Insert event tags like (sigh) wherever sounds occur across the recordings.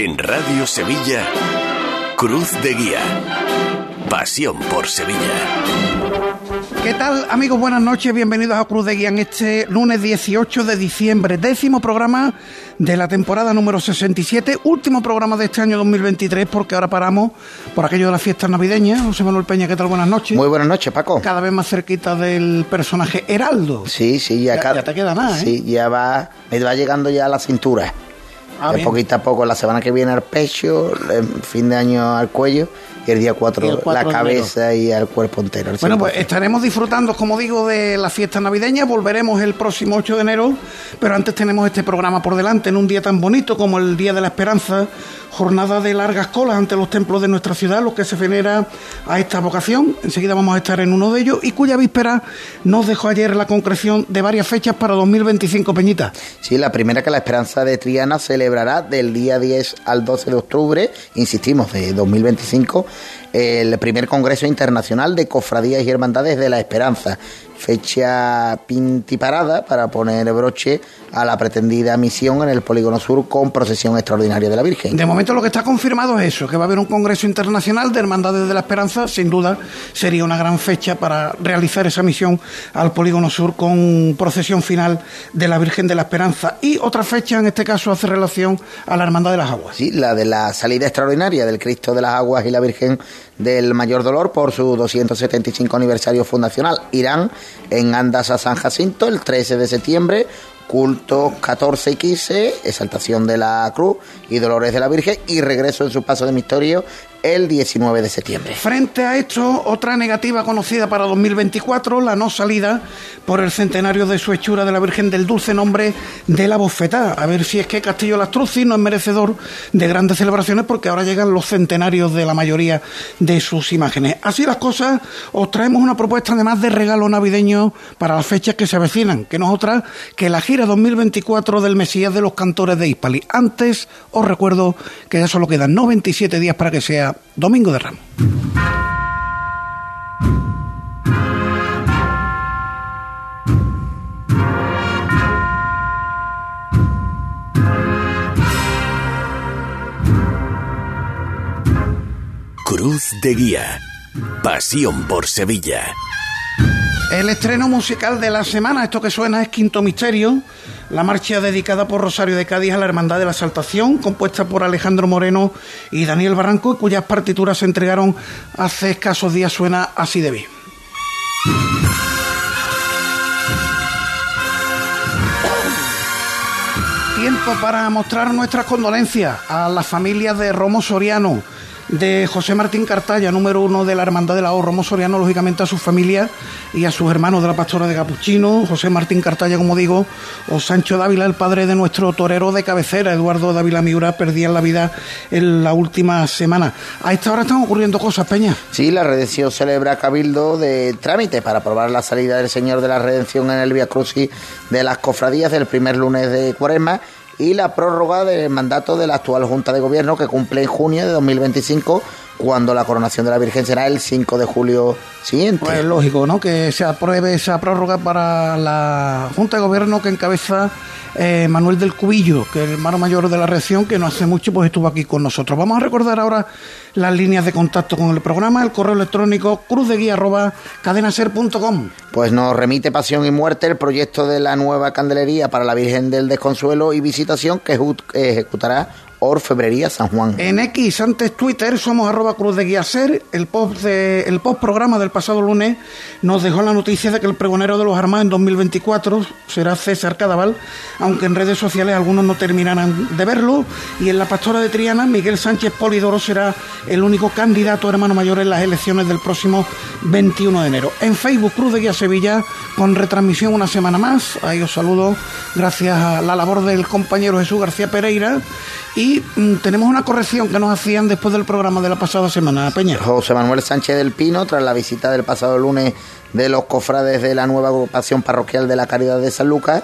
En Radio Sevilla, Cruz de Guía. Pasión por Sevilla. ¿Qué tal, amigos? Buenas noches, bienvenidos a Cruz de Guía en este lunes 18 de diciembre, décimo programa de la temporada número 67, último programa de este año 2023, porque ahora paramos por aquello de las fiestas navideñas. José Manuel Peña, ¿qué tal? Buenas noches. Muy buenas noches, Paco. Cada vez más cerquita del personaje Heraldo. Sí, sí, ya, Ya- cada- ya te queda ¿eh? Sí, ya va, me va llegando ya a la cintura. Ah, de poquito a poco, la semana que viene al pecho, el fin de año al cuello y el día 4, Y el 4 la cabeza y al cuerpo entero. Bueno, pues 100%. estaremos disfrutando, como digo, de las fiestas navideñas. Volveremos el próximo 8 de enero, pero antes tenemos este programa por delante en un día tan bonito como el Día de la Esperanza, jornada de largas colas ante los templos de nuestra ciudad, lo que se venera a esta vocación. Enseguida vamos a estar en uno de ellos y cuya víspera nos dejó ayer la concreción de varias fechas para 2025 Peñita. Sí, la primera que la Esperanza de Triana celebrará del día 10 al 12 de octubre, insistimos, de 2025, el primer Congreso Internacional de Cofradías y Hermandades de la Esperanza. Fecha pintiparada para poner broche a la pretendida misión en el Polígono Sur con procesión extraordinaria de la Virgen. De momento lo que está confirmado es eso, que va a haber un Congreso Internacional de Hermandades de la Esperanza. Sin duda sería una gran fecha para realizar esa misión al Polígono Sur con procesión final de la Virgen de la Esperanza. Y otra fecha, en este caso, hace relación a la Hermandad de las Aguas. Sí, la de la salida extraordinaria del Cristo de las Aguas y la Virgen del Mayor Dolor por su 275 aniversario fundacional. Irán en Andas a San Jacinto el 13 de septiembre, culto 14 y 15, exaltación de la cruz y dolores de la Virgen y regreso en su paso de misterio el 19 de septiembre. Frente a esto, otra negativa conocida para 2024, la no salida por el centenario de su hechura de la Virgen del Dulce Nombre de la Bofetá. A ver si es que Castillo Lastruzzi no es merecedor de grandes celebraciones porque ahora llegan los centenarios de la mayoría de sus imágenes. Así las cosas, os traemos una propuesta además de regalo navideño para las fechas que se avecinan, que no es otra que la gira 2024 del Mesías de los Cantores de Hispali. Antes, os recuerdo que ya solo quedan 97 días para que sea Domingo de Ramos. Cruz de Guía. Pasión por Sevilla. El estreno musical de la semana, esto que suena es Quinto Misterio, la marcha dedicada por Rosario de Cádiz a la Hermandad de la Saltación, compuesta por Alejandro Moreno y Daniel Barranco, cuyas partituras se entregaron hace escasos días, suena así de bien. Tiempo para mostrar nuestras condolencias a las familias de Romo Soriano, de José Martín Cartaya, número uno de la Hermandad de la O, Romo Soriano, lógicamente a su familia y a sus hermanos de la Pastora de Capuchino, José Martín Cartaya, como digo, o Sancho Dávila, el padre de nuestro torero de cabecera, Eduardo Dávila Miura, perdían la vida en la última semana. A esta hora están ocurriendo cosas, Peña. Sí, la Redención celebra cabildo de trámite para aprobar la salida del Señor de la Redención en el Via Crucis de las cofradías del primer lunes de Cuaresma y la prórroga del mandato de la actual Junta de Gobierno que cumple en junio de 2025 cuando la coronación de la Virgen será el 5 de julio siguiente. Pues lógico, ¿no? Que se apruebe esa prórroga para la Junta de Gobierno que encabeza eh, Manuel del Cubillo, que es el hermano mayor de la reacción, que no hace mucho pues estuvo aquí con nosotros. Vamos a recordar ahora las líneas de contacto con el programa, el correo electrónico cruzdeguía@cadenaser.com. Pues nos remite Pasión y Muerte el proyecto de la nueva candelería para la Virgen del Desconsuelo y Visitación que ejecutará Orfebrería San Juan. En X, antes Twitter, somos arroba cruz de guía ser. El post, de, el post programa del pasado lunes nos dejó la noticia de que el pregonero de los armados en 2024 será César Cadaval, aunque en redes sociales algunos no terminarán de verlo. Y en la pastora de Triana, Miguel Sánchez Polidoro será el único candidato hermano mayor en las elecciones del próximo 21 de enero. En Facebook, Cruz de Guía Sevilla, con retransmisión una semana más. Ahí os saludo gracias a la labor del compañero Jesús García Pereira. Y mm, tenemos una corrección que nos hacían después del programa de la pasada semana, Peña. José Manuel Sánchez del Pino, tras la visita del pasado lunes de los cofrades de la nueva agrupación parroquial de la Caridad de San Lucas,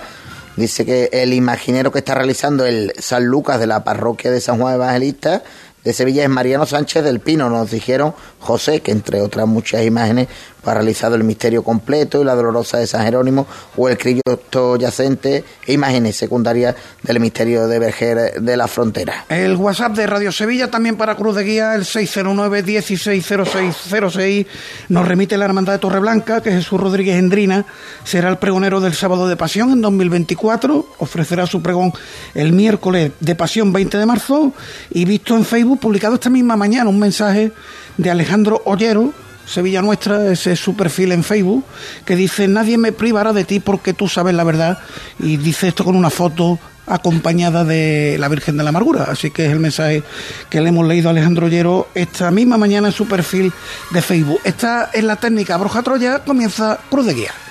dice que el imaginero que está realizando el San Lucas de la parroquia de San Juan Evangelista de Sevilla es Mariano Sánchez del Pino. Nos dijeron José, que entre otras muchas imágenes, para realizar el misterio completo y la dolorosa de San Jerónimo o el Cristo yacente imágenes secundarias del misterio de Verger de la Frontera. El WhatsApp de Radio Sevilla también para Cruz de Guía, el 609 160606 nos remite la Hermandad de Torreblanca, que Jesús Rodríguez Endrina será el pregonero del sábado de Pasión en 2024, ofrecerá su pregón el miércoles de Pasión 20 de marzo y visto en Facebook publicado esta misma mañana un mensaje de Alejandro Ollero, Sevilla Nuestra, ese es su perfil en Facebook, que dice, nadie me privará de ti porque tú sabes la verdad, y dice esto con una foto acompañada de la Virgen de la Amargura. Así que es el mensaje que le hemos leído a Alejandro Ollero esta misma mañana en su perfil de Facebook. Esta es la técnica Broja Troya, comienza Cruz de Guía.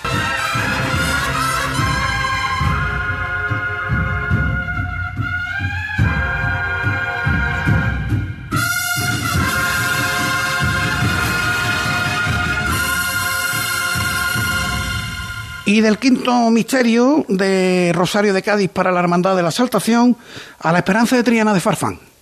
Y del quinto misterio de Rosario de Cádiz para la Hermandad de la Saltación a la Esperanza de Triana de Farfán.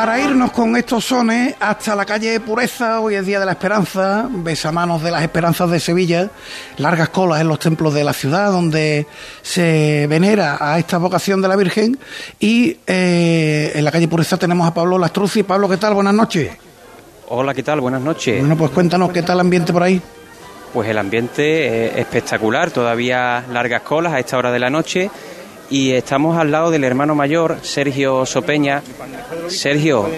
Para irnos con estos sones hasta la calle Pureza, hoy es Día de la Esperanza, besamanos de las esperanzas de Sevilla, largas colas en los templos de la ciudad donde se venera a esta vocación de la Virgen y eh, en la calle Pureza tenemos a Pablo Lastruzzi. Pablo, ¿qué tal? Buenas noches. Hola, ¿qué tal? Buenas noches. Bueno, pues cuéntanos qué tal el ambiente por ahí. Pues el ambiente es espectacular, todavía largas colas a esta hora de la noche y estamos al lado del hermano mayor, Sergio Sopeña. Sergio,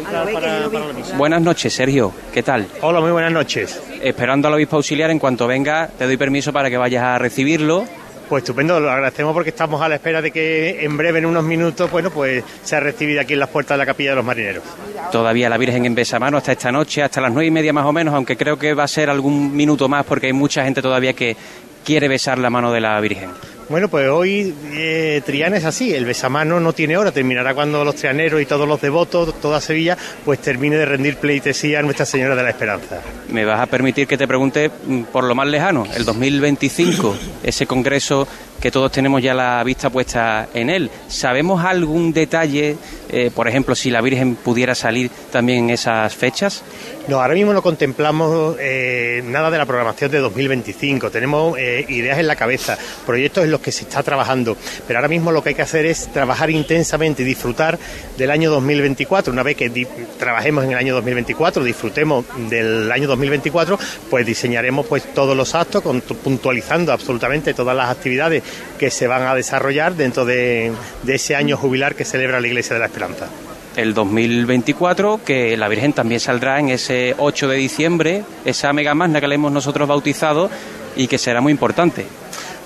buenas noches, Sergio, ¿qué tal? Hola, muy buenas noches. Esperando al obispo auxiliar, en cuanto venga, te doy permiso para que vayas a recibirlo. Pues estupendo, lo agradecemos porque estamos a la espera de que en breve, en unos minutos, bueno, pues sea recibida aquí en las puertas de la capilla de los marineros. Todavía la Virgen en Besamano hasta esta noche, hasta las nueve y media más o menos, aunque creo que va a ser algún minuto más porque hay mucha gente todavía que quiere besar la mano de la Virgen. Bueno, pues hoy eh, Triana es así, el besamano no tiene hora, terminará cuando los trianeros y todos los devotos, toda Sevilla, pues termine de rendir pleitesía a Nuestra Señora de la Esperanza. Me vas a permitir que te pregunte mm, por lo más lejano, el 2025, ese congreso que todos tenemos ya la vista puesta en él. ¿Sabemos algún detalle, eh, por ejemplo, si la Virgen pudiera salir también en esas fechas? No, ahora mismo no contemplamos eh, nada de la programación de 2025. Tenemos eh, ideas en la cabeza, proyectos en los que se está trabajando, pero ahora mismo lo que hay que hacer es trabajar intensamente y disfrutar del año 2024. Una vez que trabajemos en el año 2024, disfrutemos del año 2024, pues diseñaremos pues todos los actos, puntualizando absolutamente todas las actividades que se van a desarrollar dentro de, de ese año jubilar que celebra la Iglesia de la Esperanza el 2024, que la Virgen también saldrá en ese 8 de diciembre, esa mega magna que le hemos nosotros bautizado y que será muy importante.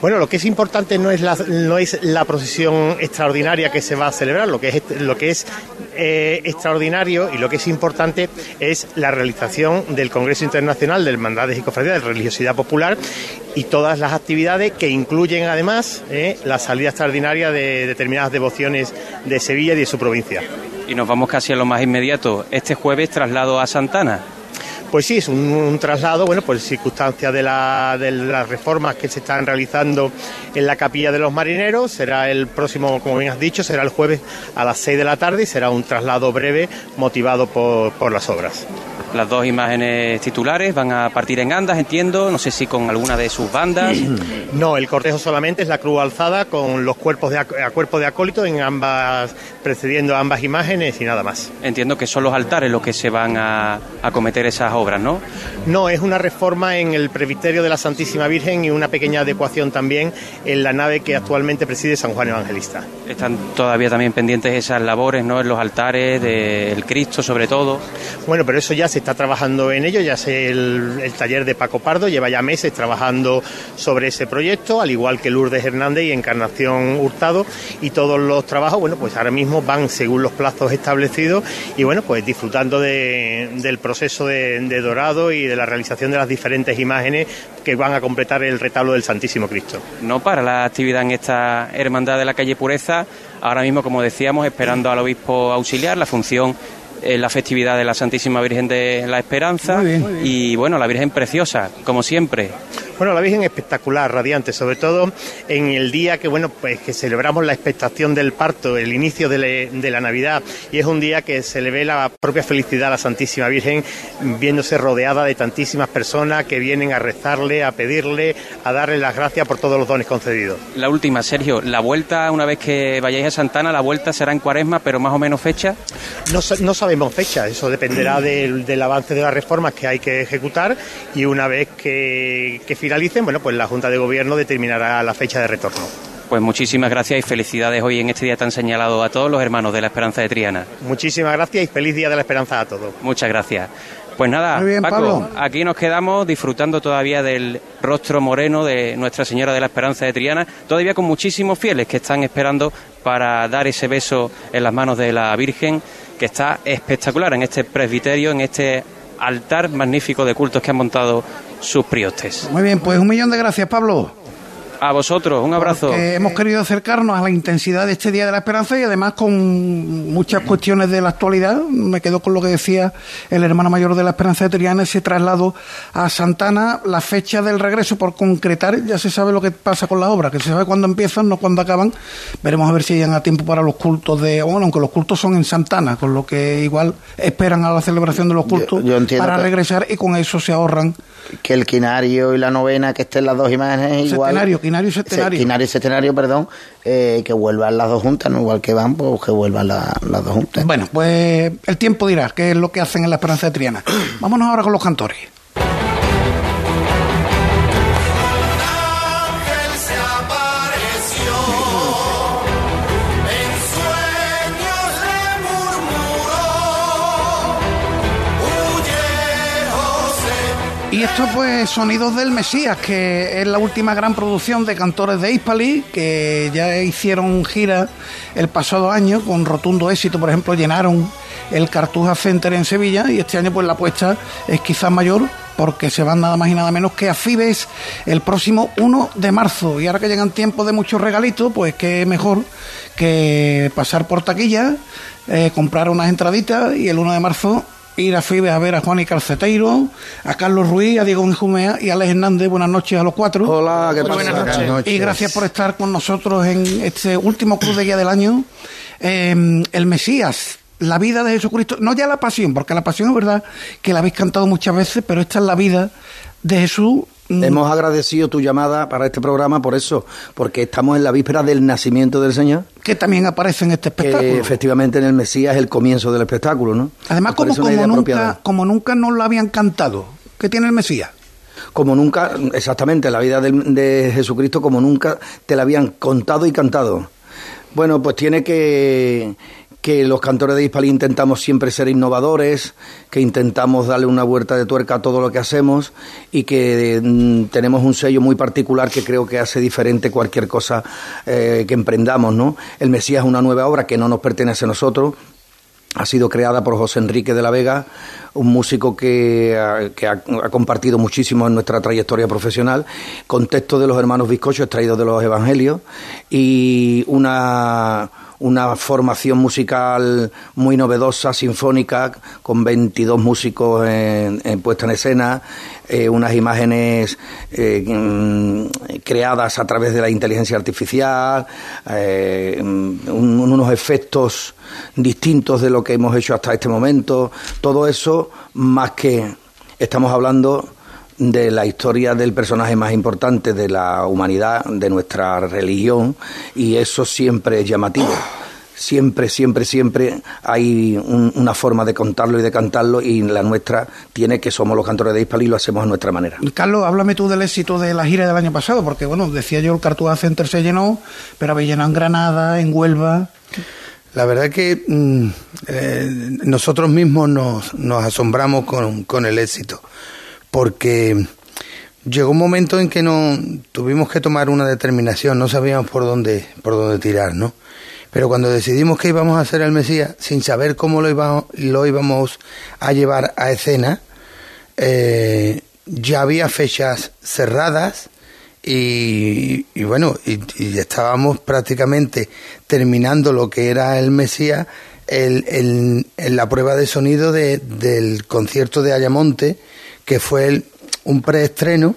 Bueno, lo que es importante no es la, no es la procesión extraordinaria que se va a celebrar, lo que es, lo que es eh, extraordinario y lo que es importante es la realización del Congreso Internacional de Hermandades y Cofradías de Religiosidad Popular y todas las actividades que incluyen además eh, la salida extraordinaria de determinadas devociones de Sevilla y de su provincia. Y nos vamos casi a lo más inmediato. Este jueves traslado a Santana. Pues sí, es un, traslado, bueno, por circunstancias de, la, de las reformas que se están realizando en la capilla de los marineros. Será el próximo, como bien has dicho, será el jueves a las 6 de la tarde y será un traslado breve motivado por, por las obras. Las dos imágenes titulares van a partir en andas, entiendo, no sé si con alguna de sus bandas. (clears throat) No, el cortejo solamente es la cruz alzada con los cuerpos de, a, cuerpo de acólito en ambas, precediendo ambas imágenes y nada más. Entiendo que son los altares los que se van a, a cometer esas obras, ¿no? No, es una reforma en el presbiterio de la Santísima Virgen y una pequeña adecuación también en la nave que actualmente preside San Juan Evangelista. Están todavía también pendientes esas labores, ¿no? En los altares del Cristo, sobre todo. Bueno, pero eso ya se está trabajando en ello, ya sé el, taller de Paco Pardo lleva ya meses trabajando sobre ese proyecto, al igual que Lourdes Hernández y Encarnación Hurtado, y todos los trabajos, bueno, pues ahora mismo van según los plazos establecidos y bueno, pues disfrutando de, del proceso de dorado y de la realización de las diferentes imágenes que van a completar el retablo del Santísimo Cristo. No para la actividad en esta hermandad de la calle Pureza, ahora mismo, como decíamos, esperando al obispo auxiliar, la función en la festividad de la Santísima Virgen de la Esperanza Muy bien, muy bien. y bueno, la Virgen preciosa, como siempre. Bueno, la Virgen espectacular, radiante, sobre todo en el día que, bueno, pues que celebramos la expectación del parto, el inicio de, de la Navidad, y es un día que se le ve la propia felicidad a la Santísima Virgen viéndose rodeada de tantísimas personas que vienen a rezarle, a pedirle, a darle las gracias por todos los dones concedidos. La última, Sergio, la vuelta, una vez que vayáis a Santana, la vuelta será en cuaresma, pero más o menos fecha. No, no sabemos fecha, eso dependerá (clears throat) del, del, avance de las reformas que hay que ejecutar y una vez que, que finalicen, bueno, pues la Junta de Gobierno determinará la fecha de retorno. Pues muchísimas gracias y felicidades hoy en este día tan señalado a todos los hermanos de la Esperanza de Triana. Muchísimas gracias y feliz Día de la Esperanza a todos. Muchas gracias. Pues nada, Muy bien, Paco, Pablo. aquí nos quedamos disfrutando todavía del rostro moreno de Nuestra Señora de la Esperanza de Triana, todavía con muchísimos fieles que están esperando para dar ese beso en las manos de la Virgen, que está espectacular en este presbiterio, en este altar magnífico de cultos que han montado sus. Muy bien, pues un millón de gracias, Pablo. A vosotros, un abrazo. Hemos querido acercarnos a la intensidad de este Día de la Esperanza y además con muchas cuestiones de la actualidad. Me quedo con lo que decía el hermano mayor de la Esperanza de Triana, ese traslado a Santana, la fecha del regreso por concretar, ya se sabe lo que pasa con la obra, que se sabe cuándo empiezan, no cuándo acaban. Veremos a ver si llegan a tiempo para los cultos de, bueno, aunque los cultos son en Santana, con lo que igual esperan a la celebración de los cultos yo para regresar y con eso se ahorran que el quinario y la novena, que estén las dos imágenes igual. Quinario y centenario. Se- quinario y centenario, perdón, eh, que vuelvan las dos juntas, no igual que van, pues que vuelvan la- las dos juntas. Bueno, pues el tiempo dirá qué es lo que hacen en la Esperanza de Triana. (clears throat) Vámonos ahora con los cantores. Y esto pues Sonidos del Mesías, que es la última gran producción de cantores de Hispali, que ya hicieron gira el pasado año con rotundo éxito, por ejemplo, llenaron el Cartuja Center en Sevilla y este año pues la apuesta es quizás mayor porque se van nada más y nada menos que a Fibes el próximo 1 de marzo. Y ahora que llegan tiempos de muchos regalitos, pues qué mejor que pasar por taquilla, eh, comprar unas entraditas y el 1 de marzo ir a Fibes a ver a Juan y Calceteiro, a Carlos Ruiz, a Diego Enjumea y a Alex Hernández. Buenas noches a los cuatro. Hola, ¿qué pasa? Buenas noches. Y gracias por estar con nosotros en este último Cruz de Guía del año. Eh, el Mesías, la vida de Jesucristo, no ya la pasión, porque la pasión es verdad que la habéis cantado muchas veces, pero esta es la vida de Jesús. Mm, Hemos agradecido tu llamada para este programa por eso, porque estamos en la víspera del nacimiento del Señor, que también aparece en este espectáculo. que efectivamente en el Mesías es el comienzo del espectáculo, ¿no? Además, como, como nunca, como nunca nos lo habían cantado. ¿Qué tiene el Mesías? Como nunca, exactamente, la vida del- de, Jesucristo como nunca te la habían contado y cantado. Bueno, pues tiene que que los cantores de Hispali intentamos siempre ser innovadores, que intentamos darle una vuelta de tuerca a todo lo que hacemos y que mm, tenemos un sello muy particular que creo que hace diferente cualquier cosa eh, que emprendamos, ¿no? El Mesías es una nueva obra que no nos pertenece a nosotros, ha sido creada por José Enrique de la Vega, un músico que, ha- que ha, compartido muchísimo en nuestra trayectoria profesional, con textos de los hermanos Bizcocho extraídos de los Evangelios y una, una formación musical muy novedosa, sinfónica, con 22 músicos en, en en escena, eh, unas imágenes eh, creadas a través de la inteligencia artificial, eh, un- unos efectos distintos de lo que hemos hecho hasta este momento. Todo eso, más que estamos hablando de la historia del personaje más importante de la humanidad, de nuestra religión, y eso siempre es llamativo. Siempre, siempre, siempre hay un- una forma de contarlo y de cantarlo, y la nuestra tiene que somos los cantores de Hispal y lo hacemos a nuestra manera. Carlos, háblame tú del éxito de la gira del año pasado, porque bueno, decía yo el Cartuja Center se llenó, pero habéis llenado en Granada, en Huelva. La verdad que mm, eh, nosotros mismos nos, nos asombramos con, con el éxito, porque llegó un momento en que no tuvimos que tomar una determinación, no sabíamos por dónde, por dónde tirar, ¿no? Pero cuando decidimos que íbamos a hacer el Mesías, sin saber cómo lo íbamos, lo íbamos a llevar a escena, eh, ya había fechas cerradas y, bueno, y, estábamos prácticamente terminando lo que era el Mesías el, el- en la prueba de sonido de- del concierto de Ayamonte, que fue el- un preestreno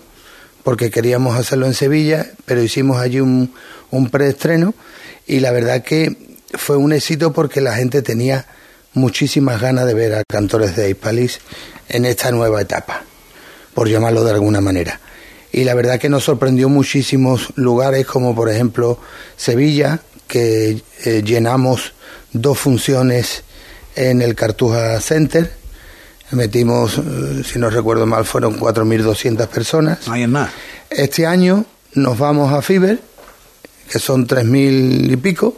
porque queríamos hacerlo en Sevilla, pero hicimos allí un, un preestreno y la verdad que fue un éxito porque la gente tenía muchísimas ganas de ver a cantores de Hispalis en esta nueva etapa, por llamarlo de alguna manera. Y la verdad que nos sorprendió muchísimos lugares, como por ejemplo Sevilla, que eh, llenamos dos funciones en el Cartuja Center. Metimos, eh, si no recuerdo mal, fueron 4.200 personas. No hay nada. Este año nos vamos a Fiber, que son 3.000 y pico.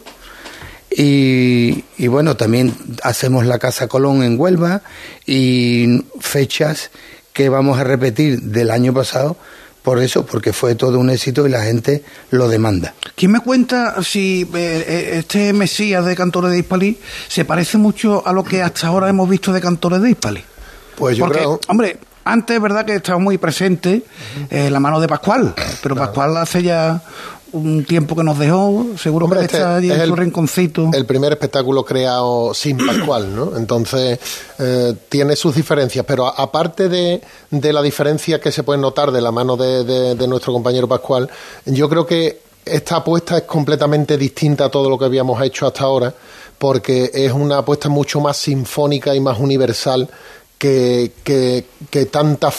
Y, y bueno, también hacemos la Casa Colón en Huelva y fechas que vamos a repetir del año pasado por eso, porque fue todo un éxito y la gente lo demanda. ¿Quién me cuenta si eh, eh, este Mesías de Cantores de Hispalí se parece mucho a lo que hasta ahora hemos visto de Cantores de Hispalí? Pues yo Porque, creo. hombre, antes es verdad que estaba muy presente eh, la mano de Pascual, pero Pascual hace ya un tiempo que nos dejó, seguro Hombre, que este está allí es en su el- rinconcito. el primer espectáculo creado sin Pascual, ¿no? Entonces, eh, tiene sus diferencias, pero a- aparte de, de la diferencia que se puede notar de la mano de, de- de nuestro compañero Pascual, yo creo que esta apuesta es completamente distinta a todo lo que habíamos hecho hasta ahora, porque es una apuesta mucho más sinfónica y más universal que, que, que, tanta,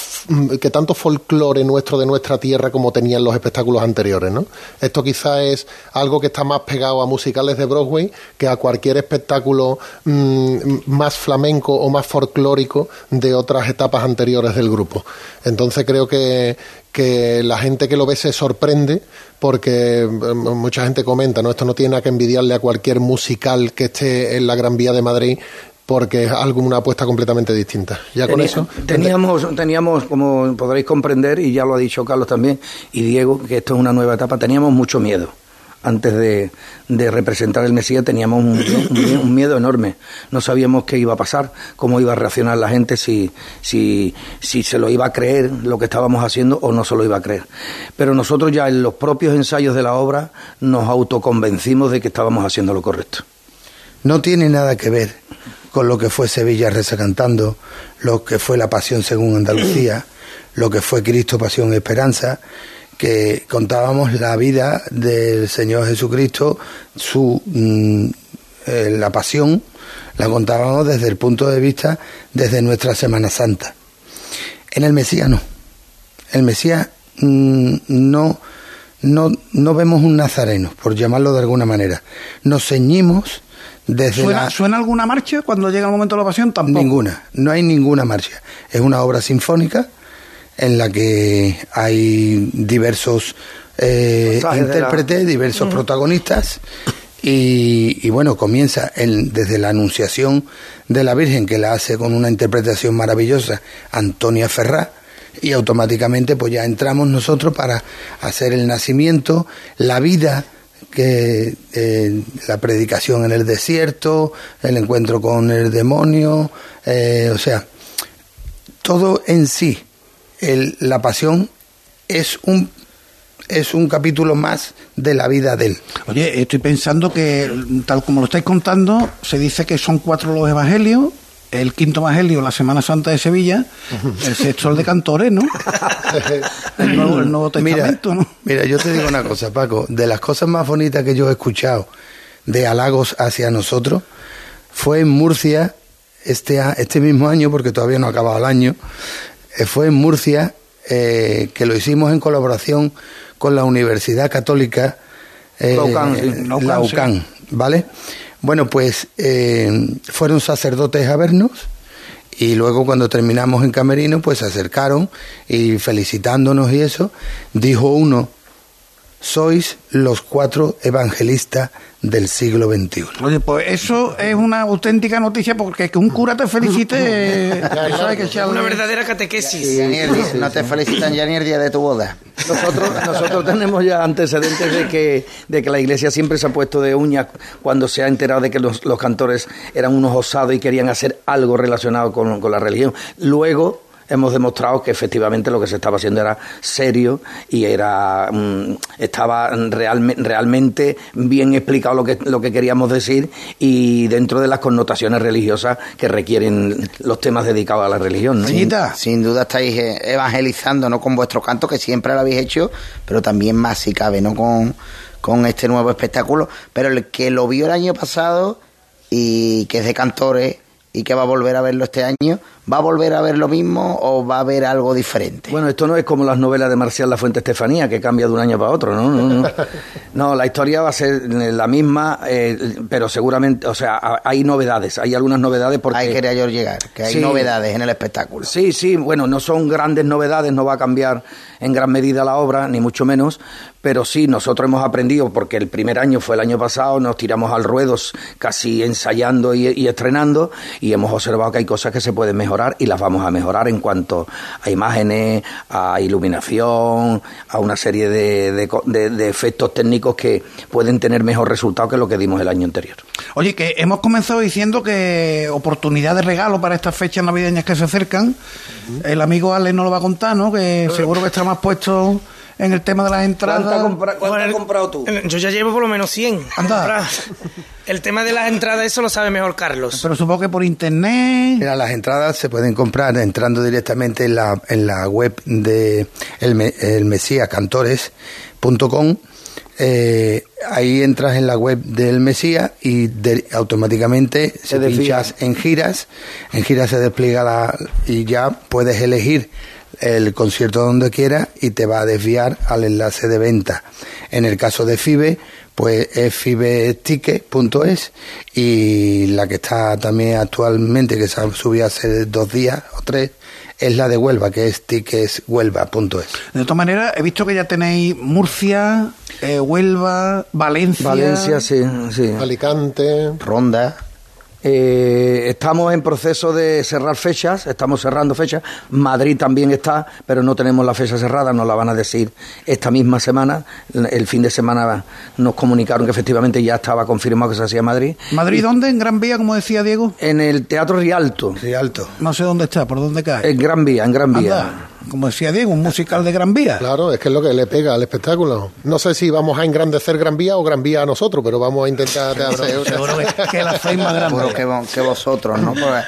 tanto folclore nuestro de nuestra tierra como tenían los espectáculos anteriores. ¿no? Esto quizás es algo que está más pegado a musicales de Broadway que a cualquier espectáculo mm, más flamenco o más folclórico de otras etapas anteriores del grupo. Entonces creo que, que la gente que lo ve se sorprende porque eh, mucha gente comenta, ¿no? esto no tiene nada que envidiarle a cualquier musical que esté en la Gran Vía de Madrid porque es algo, una apuesta completamente distinta. Ya con eso. Teníamos, teníamos, como podréis comprender, y ya lo ha dicho Carlos también, y Diego, que esto es una nueva etapa, teníamos mucho miedo. Antes de, de representar el Mesías teníamos un, un miedo enorme. No sabíamos qué iba a pasar, cómo iba a reaccionar la gente, si, si, si se lo iba a creer lo que estábamos haciendo o no se lo iba a creer. Pero nosotros ya en los propios ensayos de la obra nos autoconvencimos de que estábamos haciendo lo correcto. No tiene nada que ver con lo que fue Sevilla Reza Cantando, lo que fue la Pasión según Andalucía, (clears throat) lo que fue Cristo Pasión Esperanza, que contábamos la vida del Señor Jesucristo, su mm, eh, la pasión, la contábamos desde el punto de vista desde nuestra Semana Santa. En el Mesías no. El Mesías mm, no, no, no vemos un nazareno, por llamarlo de alguna manera. Nos ceñimos desde ¿Suena, la... ¿Suena alguna marcha cuando llega el momento de la pasión? Tampoco. Ninguna, no hay ninguna marcha. Es una obra sinfónica en la que hay diversos eh, intérpretes, diversos protagonistas. Y, y bueno, comienza el- desde la Anunciación de la Virgen, que la hace con una interpretación maravillosa Antonia Ferrá, y automáticamente pues ya entramos nosotros para hacer el nacimiento, la vida que eh, la predicación en el desierto, el encuentro con el demonio, eh, o sea, todo en sí, el- la pasión es un es un capítulo más de la vida de él. Oye, estoy pensando que, tal como lo estáis contando, se dice que son cuatro los evangelios, el quinto evangelio, la Semana Santa de Sevilla, el sexto el de Cantores, ¿no? El Nuevo, el Nuevo Mira, ¿no? mira, yo te digo una cosa, Paco, de las cosas más bonitas que yo he escuchado de halagos hacia nosotros fue en Murcia este, este mismo año, porque todavía no ha acabado el año, eh, fue en Murcia eh, que lo hicimos en colaboración con la Universidad Católica eh, La UCAN, sí. UCAN, ¿vale? Bueno, pues eh, fueron sacerdotes a vernos y luego cuando terminamos en Camerino, pues se acercaron y felicitándonos y eso, dijo uno, sois los cuatro evangelistas del siglo XXI. Oye, pues eso es una auténtica noticia porque que un cura te felicite, (laughs) eso hay que echarle... Una verdadera catequesis. Y no te felicitan ya ni el día de tu boda. Nosotros, nosotros tenemos ya antecedentes de que, de que la iglesia siempre se ha puesto de uñas cuando se ha enterado de que los, los cantores eran unos osados y querían hacer algo relacionado con, con la religión. Luego hemos demostrado que efectivamente lo que se estaba haciendo era serio y era mm, estaba realme- realmente bien explicado lo que, lo que queríamos decir y dentro de las connotaciones religiosas que requieren los temas dedicados a la religión. ¿no? Sin, sin duda estáis eh, evangelizando, ¿no? Con vuestro canto, que siempre lo habéis hecho, pero también más si cabe, ¿no? Con, con este nuevo espectáculo. Pero el que lo vio el año pasado y que es de cantores y que va a volver a verlo este año, ¿va a volver a ver lo mismo o va a ver algo diferente? Bueno, esto no es como las novelas de Marcial La Fuente Estefanía, que cambia de un año para otro, ¿no? No, no. No, (laughs) la historia va a ser la misma, eh, pero seguramente, o sea, ha- hay novedades, hay algunas novedades porque... Ahí quería yo llegar, que hay Sí. novedades en el espectáculo. Sí, sí, bueno, no son grandes novedades, no va a cambiar en gran medida la obra, ni mucho menos, pero sí, nosotros hemos aprendido, porque el primer año fue el año pasado, nos tiramos al ruedo casi ensayando y, y estrenando, y hemos observado que hay cosas que se pueden mejorar y las vamos a mejorar en cuanto a imágenes, a iluminación, a una serie de, de co- de- de efectos técnicos que pueden tener mejor resultado que lo que dimos el año anterior. Oye, que hemos comenzado diciendo que oportunidad de regalo para estas fechas navideñas que se acercan. El amigo Ale nos lo va a contar, ¿no? Que seguro que está más puesto en el tema de las entradas. ¿Cuánto has comprado tú? Yo ya llevo por lo menos 100. Anda. El tema de las entradas, eso lo sabe mejor Carlos. Pero supongo que por internet. Mira, las entradas se pueden comprar entrando directamente en la, en la web de el, el mesiacantores.com. Eh, ahí entras en la web del Mesías y de- automáticamente se pinchas en giras. En giras se despliega la, y ya puedes elegir el concierto donde quieras y te va a desviar al enlace de venta. En el caso de FIBE, pues es fibeticket.es y la que está también actualmente, que se ha subido hace dos días o tres, es la de Huelva, que es ticketshuelva.es. De todas maneras, he visto que ya tenéis Murcia, eh, Huelva, Valencia. Valencia, sí, sí. Alicante. Ronda. Eh, estamos en proceso de cerrar fechas, estamos cerrando fechas. Madrid también está, pero no tenemos la fecha cerrada, nos la van a decir esta misma semana. El fin de semana nos comunicaron que efectivamente ya estaba confirmado que se hacía Madrid. ¿Madrid dónde? ¿En Gran Vía, como decía Diego? En el Teatro Rialto. Rialto. No sé dónde está, por dónde cae. En Gran Vía, en Gran Vía. Anda, como decía Diego, un musical de Gran Vía. Claro, es que es lo que le pega al espectáculo. No sé si vamos a engrandecer Gran Vía o Gran Vía a nosotros, pero vamos a intentar (laughs) hacer... Seguro que, (laughs) que la hacéis más grande. Seguro que, que vosotros, ¿no? Porque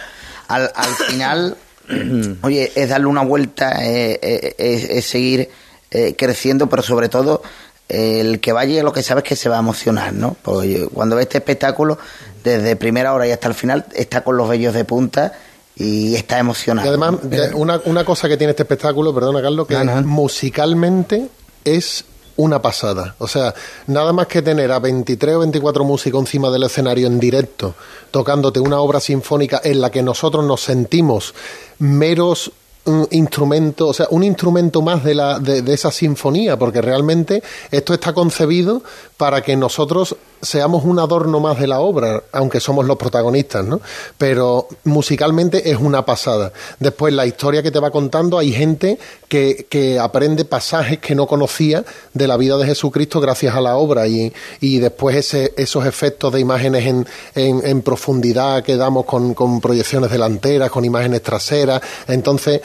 al, al final, (clears throat) oye, es darle una vuelta, eh, eh, es, es seguir eh, creciendo, pero sobre todo eh, el que vaya lo que sabe es que se va a emocionar, ¿no? Porque cuando ve este espectáculo, desde primera hora y hasta el final, está con los vellos de punta y está emocionado. Y además, de- una, una cosa que tiene este espectáculo, perdona Carlos, que musicalmente es una pasada. O sea, nada más que tener a 23 o 24 músicos encima del escenario en directo, tocándote una obra sinfónica en la que nosotros nos sentimos meros mm, instrumentos, o sea, un instrumento más de, la, de, esa sinfonía, porque realmente esto está concebido para que nosotros seamos un adorno más de la obra, aunque somos los protagonistas, ¿no? Pero musicalmente es una pasada. Después, la historia que te va contando, hay gente que, que aprende pasajes que no conocía de la vida de Jesucristo gracias a la obra y, y después ese, esos efectos de imágenes en, en, en profundidad que damos con, con proyecciones delanteras, con imágenes traseras. Entonces,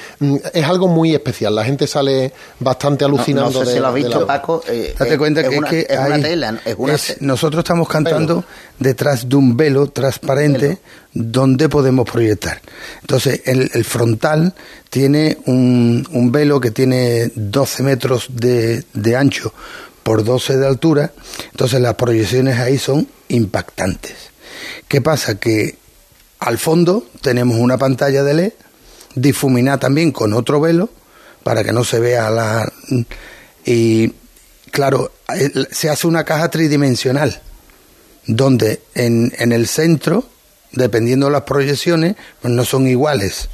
es algo muy especial. La gente sale bastante alucinando no, sé de- si lo has de visto, la- Paco. eh, Date eh, cuenta es que una, es que es una hay- tela, ¿no? es una es- te- nosotros estamos cantando detrás de un velo transparente donde podemos proyectar. Entonces, el, el frontal tiene un, un velo que tiene 12 metros de, de ancho por 12 de altura. Entonces, las proyecciones ahí son impactantes. ¿Qué pasa? Que al fondo tenemos una pantalla de LED difuminada también con otro velo para que no se vea la y claro se hace una caja tridimensional donde en, en el centro dependiendo de las proyecciones pues no son iguales.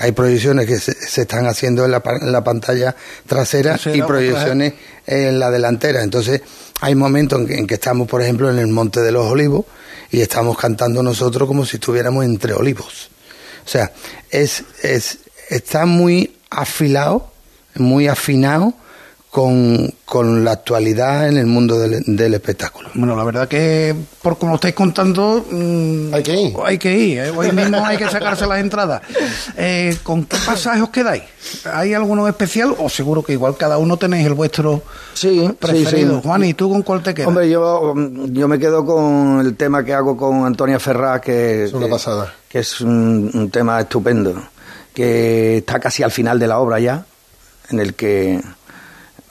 Hay proyecciones que se, se están haciendo en la, en la pantalla trasera y proyecciones en la delantera. Entonces hay momentos en que, en que estamos por ejemplo en el Monte de los Olivos y estamos cantando nosotros como si estuviéramos entre olivos o sea, es, es, está muy afilado, muy afinado con, con la actualidad en el mundo del, del espectáculo. Bueno, la verdad que por como lo estáis contando, mm, Hay que ir. Hay que ir, ¿eh? hoy mismo hay que sacarse las entradas. Eh, ¿Con qué pasaje os quedáis? ¿Hay alguno especial o seguro que igual cada uno tenéis el vuestro Sí, preferido? sí, sí. Juan, ¿y tú con cuál te quedas? Hombre, yo, yo me quedo con el tema que hago con Antonia Ferraz, que Es una que- pasada. que es un, un tema estupendo, que está casi al final de la obra ya, en el que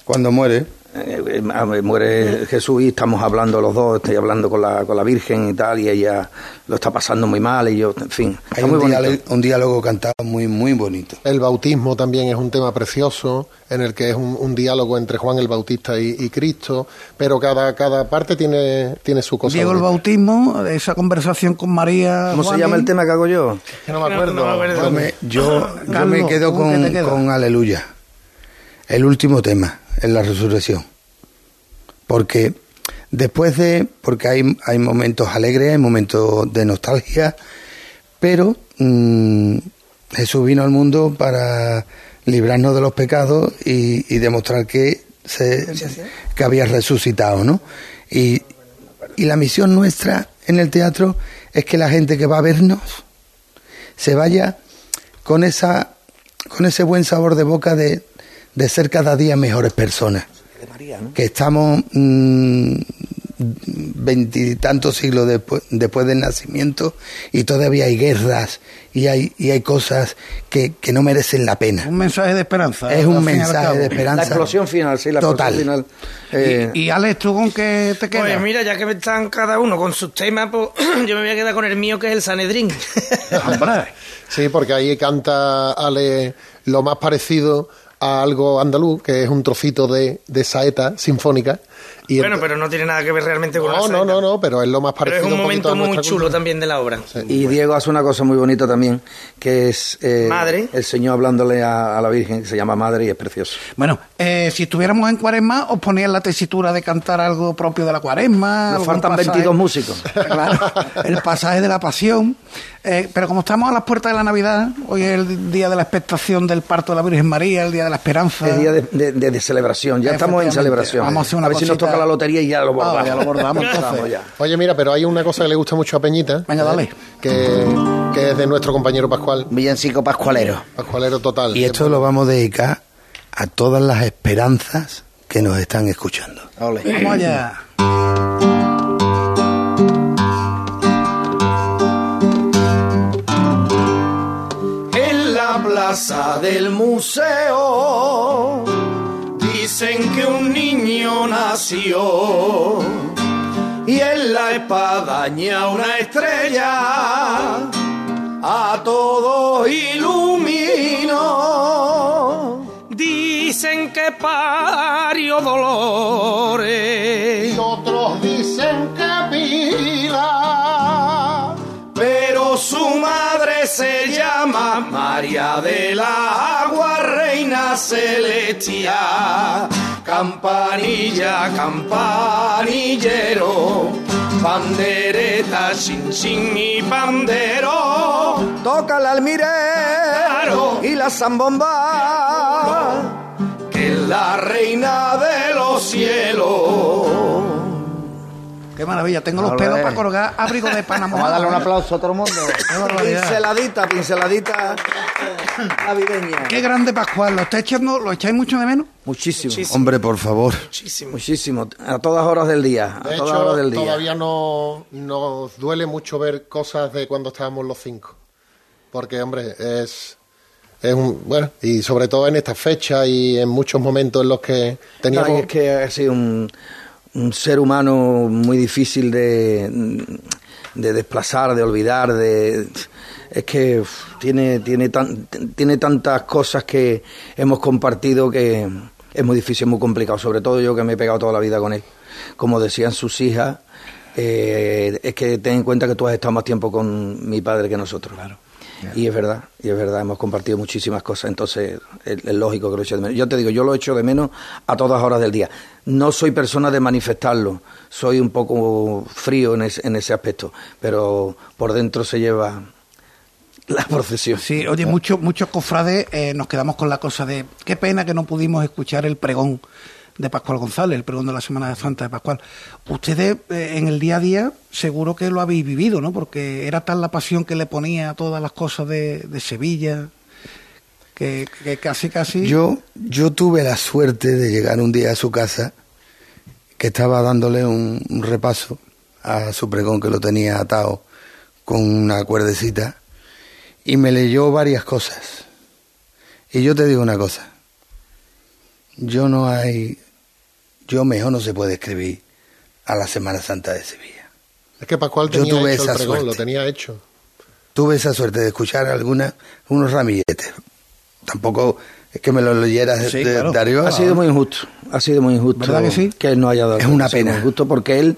Cuando muere, eh, eh, muere Jesús y estamos hablando los dos, estoy hablando con la, con la Virgen y tal, y ella lo está pasando muy mal, y yo, en fin, hay muy un, bonito. diálogo, un diálogo cantado muy, muy bonito. El bautismo también es un tema precioso, en el que es un, un diálogo entre Juan el Bautista y, y Cristo, pero cada, cada parte tiene, tiene su cosa. Diego el bautismo, esa conversación con María. ¿Cómo se llama el tema que hago yo? Que no me acuerdo. No, no me acuerdo. Yo me, yo, yo Carlos, me quedo ¿tú qué te con, con Aleluya. El último tema, en la resurrección. Porque después de, porque hay, hay momentos alegres, hay momentos de nostalgia, pero mm, Jesús vino al mundo para librarnos de los pecados y, y demostrar que, se, que había resucitado, ¿no? Y, y la misión nuestra en el teatro es que la gente que va a vernos se vaya con esa con ese buen sabor de boca de, de ser cada día mejores personas que estamos mm, veintitantos siglos después, después del nacimiento y todavía hay guerras y hay y hay cosas que, que no merecen la pena Un mensaje de esperanza. es al un y mensaje de esperanza La explosión final, sí, la Total. explosión final. Eh, Y, y Alex, ¿tú con qué te quedas? Pues mira, ya que están cada uno con sus temas, pues (clears throat) yo me voy a quedar con el mío, que es el Sanedrín. (laughs) Sí, porque ahí canta Ale lo más parecido a algo andaluz, que es un trocito de, de saeta sinfónica. Y bueno, pero no tiene nada que ver realmente con la no, no, no, no, pero es lo más Pero parecido es un momento a muy chulo cultura. también de la obra. Y Diego hace una cosa muy bonita también, que es eh, Madre. el Señor hablándole a, a la Virgen, que se llama Madre y es precioso. Bueno, eh, si estuviéramos en cuaresma, os ponían la tesitura de cantar algo propio de la cuaresma. Nos faltan pasaje- 22 músicos. (laughs) Claro, el pasaje de la pasión. Eh, pero como estamos a las puertas de la Navidad, hoy es el día de la expectación del parto de la Virgen María, el día de la esperanza. Es día de, de- de- de celebración, ya estamos en celebración. Vamos a hacer una ver si nos toca la lotería y ya lo Ah, bordamos. ya lo bordamos, (laughs) entonces. Ya. Oye, mira, pero hay una cosa que le gusta mucho a Peñita. Venga, ¿eh? dale. Que, que es de nuestro compañero Pascual. Villancico Pascualero. Pascualero total. y esto lo vamos a dedicar a todas las esperanzas que nos están escuchando Ole. Vamos allá. En la plaza del museo dicen que un niño nació y en la espadaña una estrella a todos iluminó. Dicen que parió Dolores. otros dicen que vida. Pero su madre se llama María de la Agua, Reina Celestia. Campanilla, campanillero, pandereta, chin chin y pandero. Toca el almirero y la zambomba. Que es la reina de los cielos. Qué maravilla, tengo los pelos para colgar abrigo de Panamá. Vamos a darle un aplauso a todo el mundo. Pinceladita, pinceladita navideña. Qué grande Pascual, ¿lo estáis echando, lo echáis mucho de menos? Muchísimo, hombre por favor Muchísimo. muchísimo. A todas horas del día. A De todas hecho, horas del día. todavía no nos duele mucho ver cosas de cuando estábamos los cinco. Porque, hombre, es, es un. Bueno, y sobre todo en esta fecha y en muchos momentos en los que teníamos. Ay, es que ha sido un, un ser humano muy difícil de, de desplazar, de olvidar, de es que tiene tiene tan, tiene tantas cosas que hemos compartido que es muy difícil, muy complicado, sobre todo yo que me he pegado toda la vida con él. Como decían sus hijas, eh, es que ten en cuenta que tú has estado más tiempo con mi padre que nosotros. Y es verdad, y es verdad, hemos compartido muchísimas cosas, entonces es, es lógico que lo eche de menos. Yo te digo, yo lo echo de menos a todas horas del día. No soy persona de manifestarlo, soy un poco frío en, ese- en ese aspecto, pero por dentro se lleva la (laughs) procesión. Sí, oye, muchos muchos cofrades eh, nos quedamos con la cosa de qué pena que no pudimos escuchar el pregón de Pascual González, el pregón de la Semana Santa de Pascual. Ustedes eh, en el día a día seguro que lo habéis vivido, ¿no? Porque era tal la pasión que le ponía a todas las cosas de, de Sevilla, que, casi, casi... Yo, yo tuve la suerte de llegar un día a su casa, que estaba dándole un, un repaso a su pregón que lo tenía atado con una cuerdecita, y me leyó varias cosas. Y yo te digo una cosa, yo no hay, yo mejor no se puede escribir a la Semana Santa de Sevilla. Es que Pascual Yo tenía tuve hecho el esa pregón, suerte. lo tenía hecho. Tuve esa suerte de escuchar alguna, unos ramilletes. Tampoco es que me lo leyeras Sí, de, claro. Darío. Ha sido muy injusto, ha sido muy injusto ¿Verdad que sí? él no haya dado. Es una ha sido pena. muy injusto porque él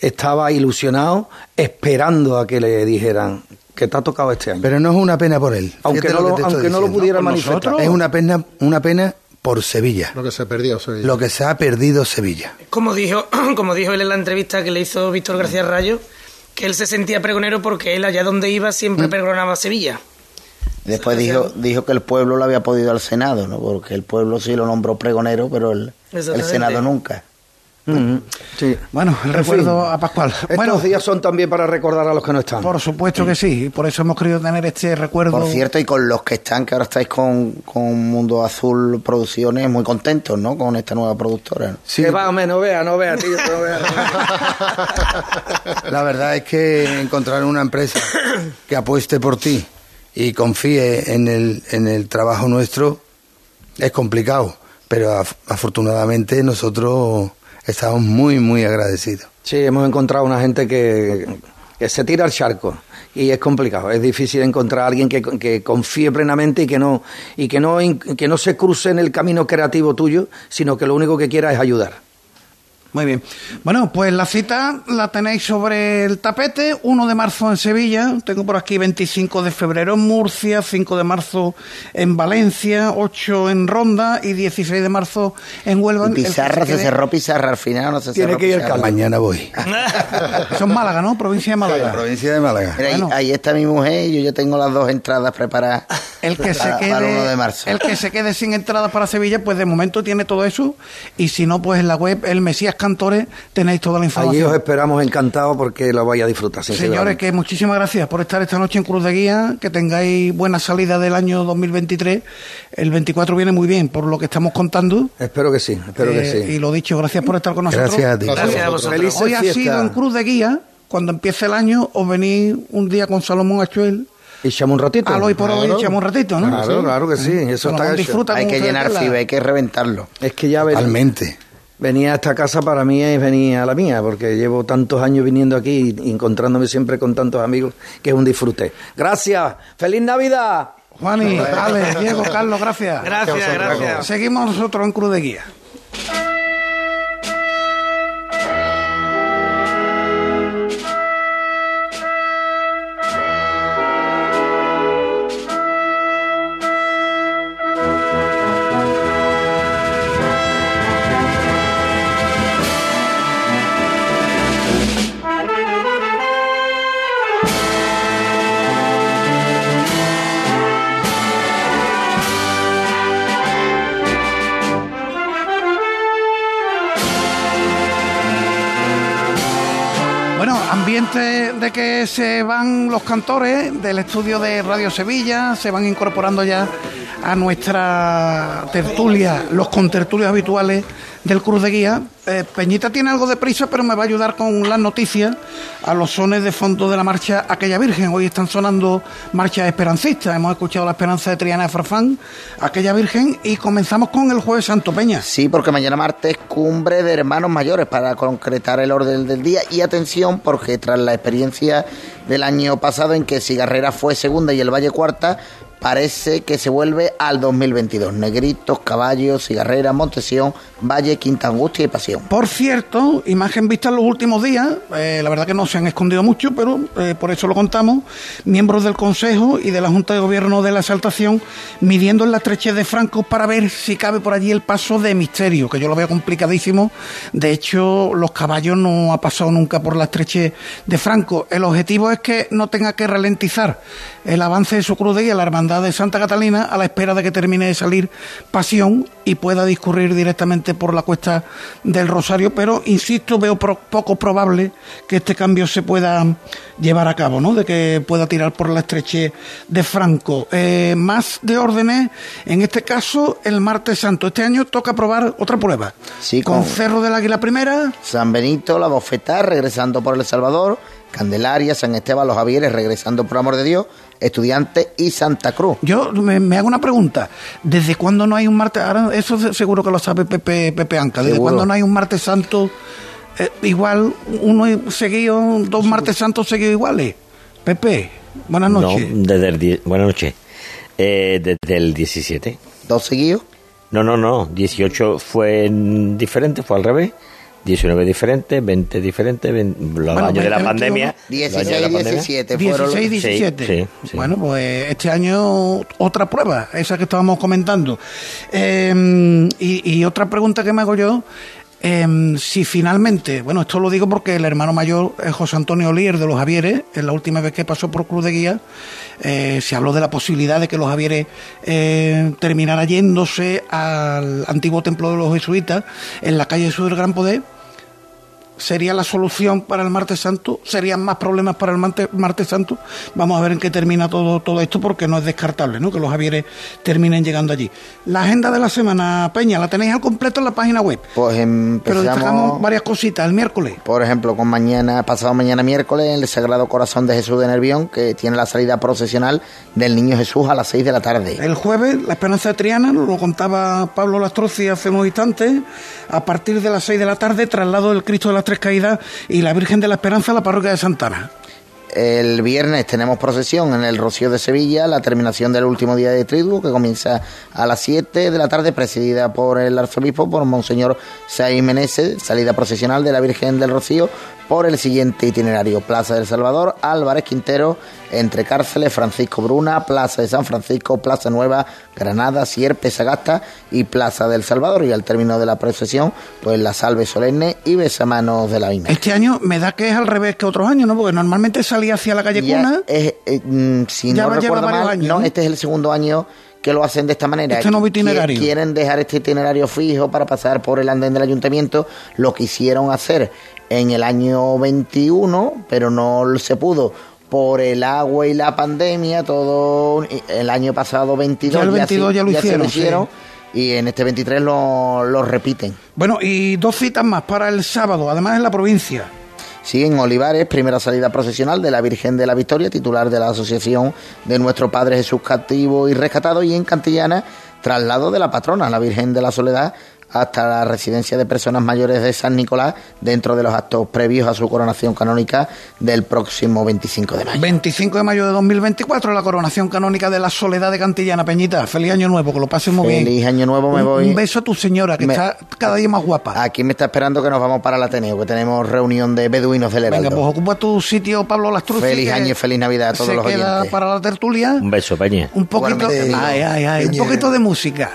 estaba ilusionado esperando a que le dijeran que te ha tocado este año. Pero no es una pena por él. Aunque Fíjate no lo- aunque no pudiera manifestar. Es una pena, una pena por Sevilla. Lo que se perdió, Sevilla. Lo que se ha perdido Sevilla. Como dijo, (clears throat) como dijo él en la entrevista que le hizo Víctor García Rayo, que él se sentía pregonero porque él allá donde iba siempre Mm. pregonaba Sevilla. Después dijo, dijo que el pueblo lo había podido al Senado, ¿no? Porque el pueblo sí lo nombró pregonero, pero el. Senado nunca. Sí. Bueno, el En recuerdo fin. a Pascual. Estos Bueno, días son también para recordar a los que no están. por supuesto que sí, y por eso hemos querido tener este recuerdo. Por cierto, y con los que están, que ahora estáis con, con Mundo Azul Producciones, muy contentos, ¿no? Con esta nueva productora. Sí, Que va, hombre, no vea, no vea, tío, no vea. (laughs) la verdad es que encontrar una empresa que apueste por ti y confíe en el, en el trabajo nuestro es complicado. Pero af- afortunadamente nosotros estamos muy, muy agradecidos. Sí, hemos encontrado una gente que, que se tira al charco y es complicado. Es difícil encontrar a alguien que, que confíe plenamente y que no y que no que no se cruce en el camino creativo tuyo, sino que lo único que quiera es ayudar. Muy bien. Bueno, pues la cita la tenéis sobre el tapete. 1 de marzo en Sevilla. Tengo por aquí 25 de febrero en Murcia. 5 de marzo en Valencia. 8 en Ronda. Y 16 de marzo en Huelva. Pizarra, se quede- cerró Pizarra al final, no se Tiene cerró que ir al Pizarra. Mañana voy. (laughs) Es Málaga, ¿no? Provincia de Málaga. Provincia de Málaga. Mira, ahí- Bueno. ahí, está mi mujer y yo ya tengo las dos entradas preparadas El que, se para, para el 1 de quede, marzo. el que se quede sin entradas para Sevilla, pues de momento tiene todo eso. Y si no, pues en la web El Mesías Cantores tenéis toda la Allí información. os esperamos encantados porque lo vais a disfrutar. Señores, que muchísimas gracias por estar esta noche en Cruz de Guía, que tengáis buena salida del año 2023. El 24 viene muy bien, por lo que estamos contando. Espero que sí, espero que Eh, sí. Y lo dicho, gracias por estar con nosotros. Gracias a ti. Gracias a vosotros. Felices Hoy ha sido en Cruz de Guía, cuando empiece el año, os venís un día con Salomón Achuel, Y echamos un ratito. al hoy por hoy echamos un ratito, ¿no? Claro, claro que sí, eso Salomón está hecho. Hay que llenar FIBA, hay que reventarlo. Es que ya ven- Totalmente. Venía a esta casa para mí es venir a la mía, porque llevo tantos años viniendo aquí y encontrándome siempre con tantos amigos que es un disfrute. Gracias, feliz Navidad. Juani, Ale, Diego, Carlos, gracias. Gracias, gracias. Seguimos nosotros en Cruz de Guía. Ambiente de que se van los cantores del estudio de Radio Sevilla, se van incorporando ya a nuestra tertulia, los contertulios habituales del Cruz de Guía. Eh, Peñita tiene algo de prisa, pero me va a ayudar con las noticias a los sones de fondo de la marcha Aquella Virgen. Hoy están sonando marchas esperancistas. Hemos escuchado la esperanza de Triana de Farfán, Aquella Virgen, y comenzamos con el Jueves Santo Peña. Sí, porque mañana martes cumbre de hermanos mayores para concretar el orden del día. Y atención, porque tras la experiencia del año pasado en que Cigarrera fue segunda y el Valle cuarta, parece que se vuelve al 2022. Negritos, Caballos, Cigarrera, Montesión, Valle, Quinta Angustia y Pasión. Por cierto, imagen vista en los últimos días, eh, la verdad que no se han escondido mucho, pero eh, por eso lo contamos, miembros del Consejo y de la Junta de Gobierno de la Exaltación midiendo en la estrechez de Franco para ver si cabe por allí el paso de Misterio, que yo lo veo complicadísimo. De hecho, los caballos no ha pasado nunca por la estrechez de Franco. El objetivo es que no tenga que ralentizar el avance de su cruz de guía, la hermandad de Santa Catalina a la espera de que termine de salir Pasión y pueda discurrir directamente por la cuesta del Rosario, pero insisto, veo poco probable que este cambio se pueda llevar a cabo, ¿no? De que pueda tirar por la estreche de Franco. Eh, más de órdenes, en este caso, el martes santo. Este año toca probar otra prueba. Sí, con, Cerro del Águila Primera. San Benito, la Bofetá, regresando por El Salvador. Candelaria, San Esteban, Los Javieres, regresando por amor de Dios, Estudiantes y Santa Cruz. Yo me, hago una pregunta. ¿Desde cuándo no hay un martes? Ahora, eso seguro que lo sabe Pepe, Pepe Anca. ¿Desde cuándo no hay un martes santo eh, igual, uno seguido, dos martes santos seguidos iguales? Pepe, buenas noches. No, desde el buenas noches. Eh, desde el 17. ¿Dos seguidos? No, no, no. 18 fue diferente, fue al revés. 19 diferentes, 20 diferentes, los años de la pandemia. 16 y 17 16 17. Bueno, pues este año otra prueba, esa que estábamos comentando. Eh, y, y, otra pregunta que me hago yo eh, si finalmente, bueno, esto lo digo porque el hermano mayor es José Antonio Olier de los Javieres, en la última vez que pasó por Cruz de Guía, eh, se habló de la posibilidad de que los Javieres eh, terminara yéndose al antiguo templo de los jesuitas en la calle Sur del Gran Poder sería la solución para el martes santo, serían más problemas para el martes, santo. Vamos a ver en qué termina todo, todo esto porque no es descartable ¿no? que los Javieres terminen llegando allí. La agenda de la semana, Peña, la tenéis al completo en la página web. Pues empezamos... Pero destacamos varias cositas el miércoles. Por ejemplo, con mañana, pasado mañana miércoles, el Sagrado Corazón de Jesús de Nervión, que tiene la salida procesional del Niño Jesús a las 6 de la tarde. El jueves, la Esperanza de Triana, lo contaba Pablo Lastroci hace unos instantes, a partir de las 6 de la tarde, traslado del Cristo de las Caídas y la Virgen de la Esperanza la parroquia de Santana. El viernes tenemos procesión en el Rocío de Sevilla, la terminación del último día de triduo, que comienza a las 7 de la tarde, presidida por el arzobispo, por Monseñor Meneses, salida procesional de la Virgen del Rocío, por el siguiente itinerario. Plaza del Salvador, Álvarez Quintero, entre cárceles, Francisco Bruna, Plaza de San Francisco, Plaza Nueva, Granada, Sierpe, Sagasta y Plaza del Salvador. Y al término de la procesión, pues la salve solemne y besamanos de la Vina. Este año me da que es al revés que otros años, ¿no? Porque normalmente salía hacia la calle Cuna. Es, eh, mm, si no recuerdo mal, no, este es el segundo año que lo hacen de esta manera. Este nuevo itinerario. Quieren dejar este itinerario fijo para pasar por el andén del ayuntamiento. Lo quisieron hacer en el año 21, pero no se pudo por el agua y la pandemia, todo el año pasado 22 ya, el 22 ya, lo hicieron, y en este 23 lo, lo repiten. Bueno, y dos citas más para el sábado, además en la provincia. Sí, en Olivares, primera salida procesional de la Virgen de la Victoria, titular de la Asociación de Nuestro Padre Jesús Cativo y Rescatado, y en Cantillana, traslado de la patrona, la Virgen de la Soledad, hasta la residencia de personas mayores de San Nicolás dentro de los actos previos a su coronación canónica del próximo 25 de mayo. 25 de mayo de 2024, la coronación canónica de la Soledad de Cantillana. Peñita, feliz año nuevo, que lo pases muy bien. Feliz año nuevo, me voy. Un beso a tu señora, que está cada día más guapa. Aquí me está esperando que nos vamos para el Ateneo, que tenemos reunión de beduinos del Heraldo. Venga, pues ocupa tu sitio, Pablo Lastruz. Feliz año y feliz Navidad a todos los oyentes. para la tertulia. Un beso, Peña. Un poquito, ay, ay, ay, un poquito de música.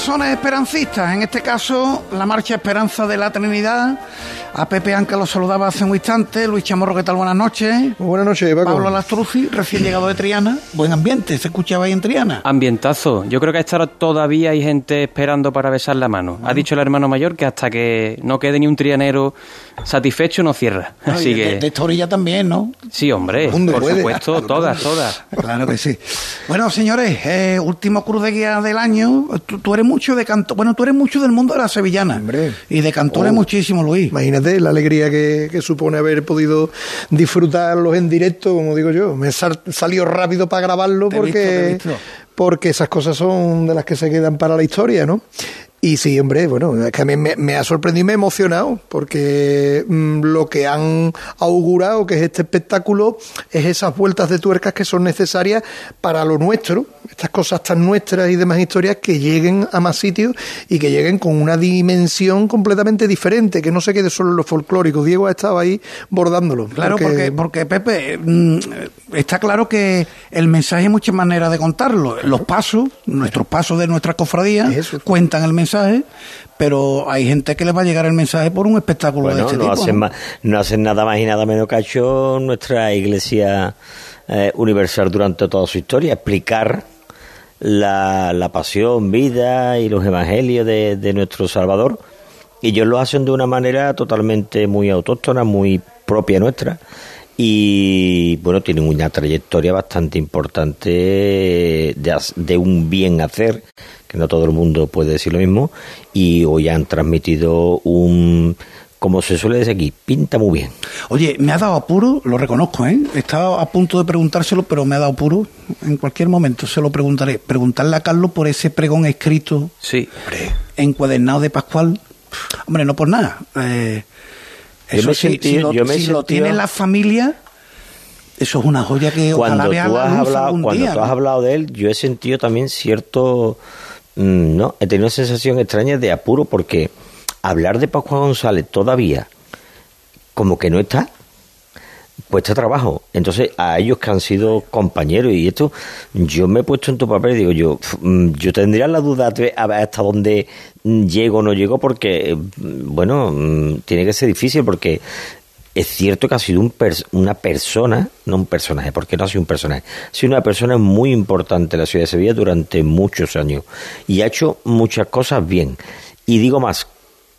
Zonas esperancistas, en este caso la Marcha Esperanza de la Trinidad. A Pepe Anca lo saludaba hace un instante. Luis Chamorro, ¿qué tal? Buenas noches. buenas noches, Paco. Pablo Lastruzzi, recién llegado de Triana. Buen ambiente, ¿se escuchaba ahí en Triana? Ambientazo. Yo creo que a esta hora todavía hay gente esperando para besar la mano. Ha dicho el hermano mayor que hasta que no quede ni un trianero satisfecho no cierra. Así que... De, esta orilla también, ¿no? Sí, hombre, por supuesto, todas, todas. Claro que sí. Bueno, señores, eh, último cruz de guía del año. Tú, eres mucho de canto, bueno, tú eres mucho del mundo de la sevillana. Hombre. Y de cantores oh. muchísimo, Luis. Imagínate la alegría que, supone haber podido disfrutarlos en directo, como digo yo. Me salió rápido para grabarlo porque, porque esas cosas son de las que se quedan para la historia, ¿no? Y sí, hombre, bueno, es que a mí me, me ha sorprendido y me ha emocionado, porque mm, lo que han augurado, que es este espectáculo, es esas vueltas de tuercas que son necesarias para lo nuestro, estas cosas tan nuestras y demás historias que lleguen a más sitios y que lleguen con una dimensión completamente diferente, que no se quede solo en lo folclórico. Diego ha estado ahí bordándolo. Claro, porque, porque, Pepe, mm, está claro que el mensaje hay muchas maneras de contarlo. Los pasos, nuestros pasos de nuestra cofradía, cuentan el mensaje, pero hay gente que les va a llegar el mensaje por un espectáculo de este no tipo. Hacen ¿no? hacen nada más y nada menos que ha hecho nuestra iglesia eh, universal durante toda su historia, explicar la, la pasión, vida y los evangelios de, de nuestro Salvador. Y ellos lo hacen de una manera totalmente muy autóctona, muy propia nuestra. Y bueno, tienen una trayectoria bastante importante de, un bien hacer, que no todo el mundo puede decir lo mismo. Y hoy han transmitido un, como se suele decir aquí, pinta muy bien. Oye, me ha dado apuro, lo reconozco, ¿eh? Estaba a punto de preguntárselo, pero me ha dado apuro. En cualquier momento se lo preguntaré. Preguntarle a Carlos por ese pregón escrito Sí. encuadernado de Pascual. Hombre, no por nada. Eh, Yo eso me sí, sentí- si lo, yo me si lo tiene la familia, eso es una joya que cuando tú has hablado, cuando día, tú has hablado de él, yo he sentido también cierto, mm, no, he tenido una sensación extraña de apuro porque hablar de Pascual González todavía como que no está puesto a trabajo. Entonces, a ellos que han sido compañeros y esto, yo me he puesto en tu papel y digo, yo mm, yo tendría la duda hasta dónde mm, llego o no llego porque, mm, bueno, mm, tiene que ser difícil porque es cierto que ha sido un una persona, no un personaje, porque no ha sido un personaje, ha sido una persona muy importante en la ciudad de Sevilla durante muchos años y ha hecho muchas cosas bien. Y digo más,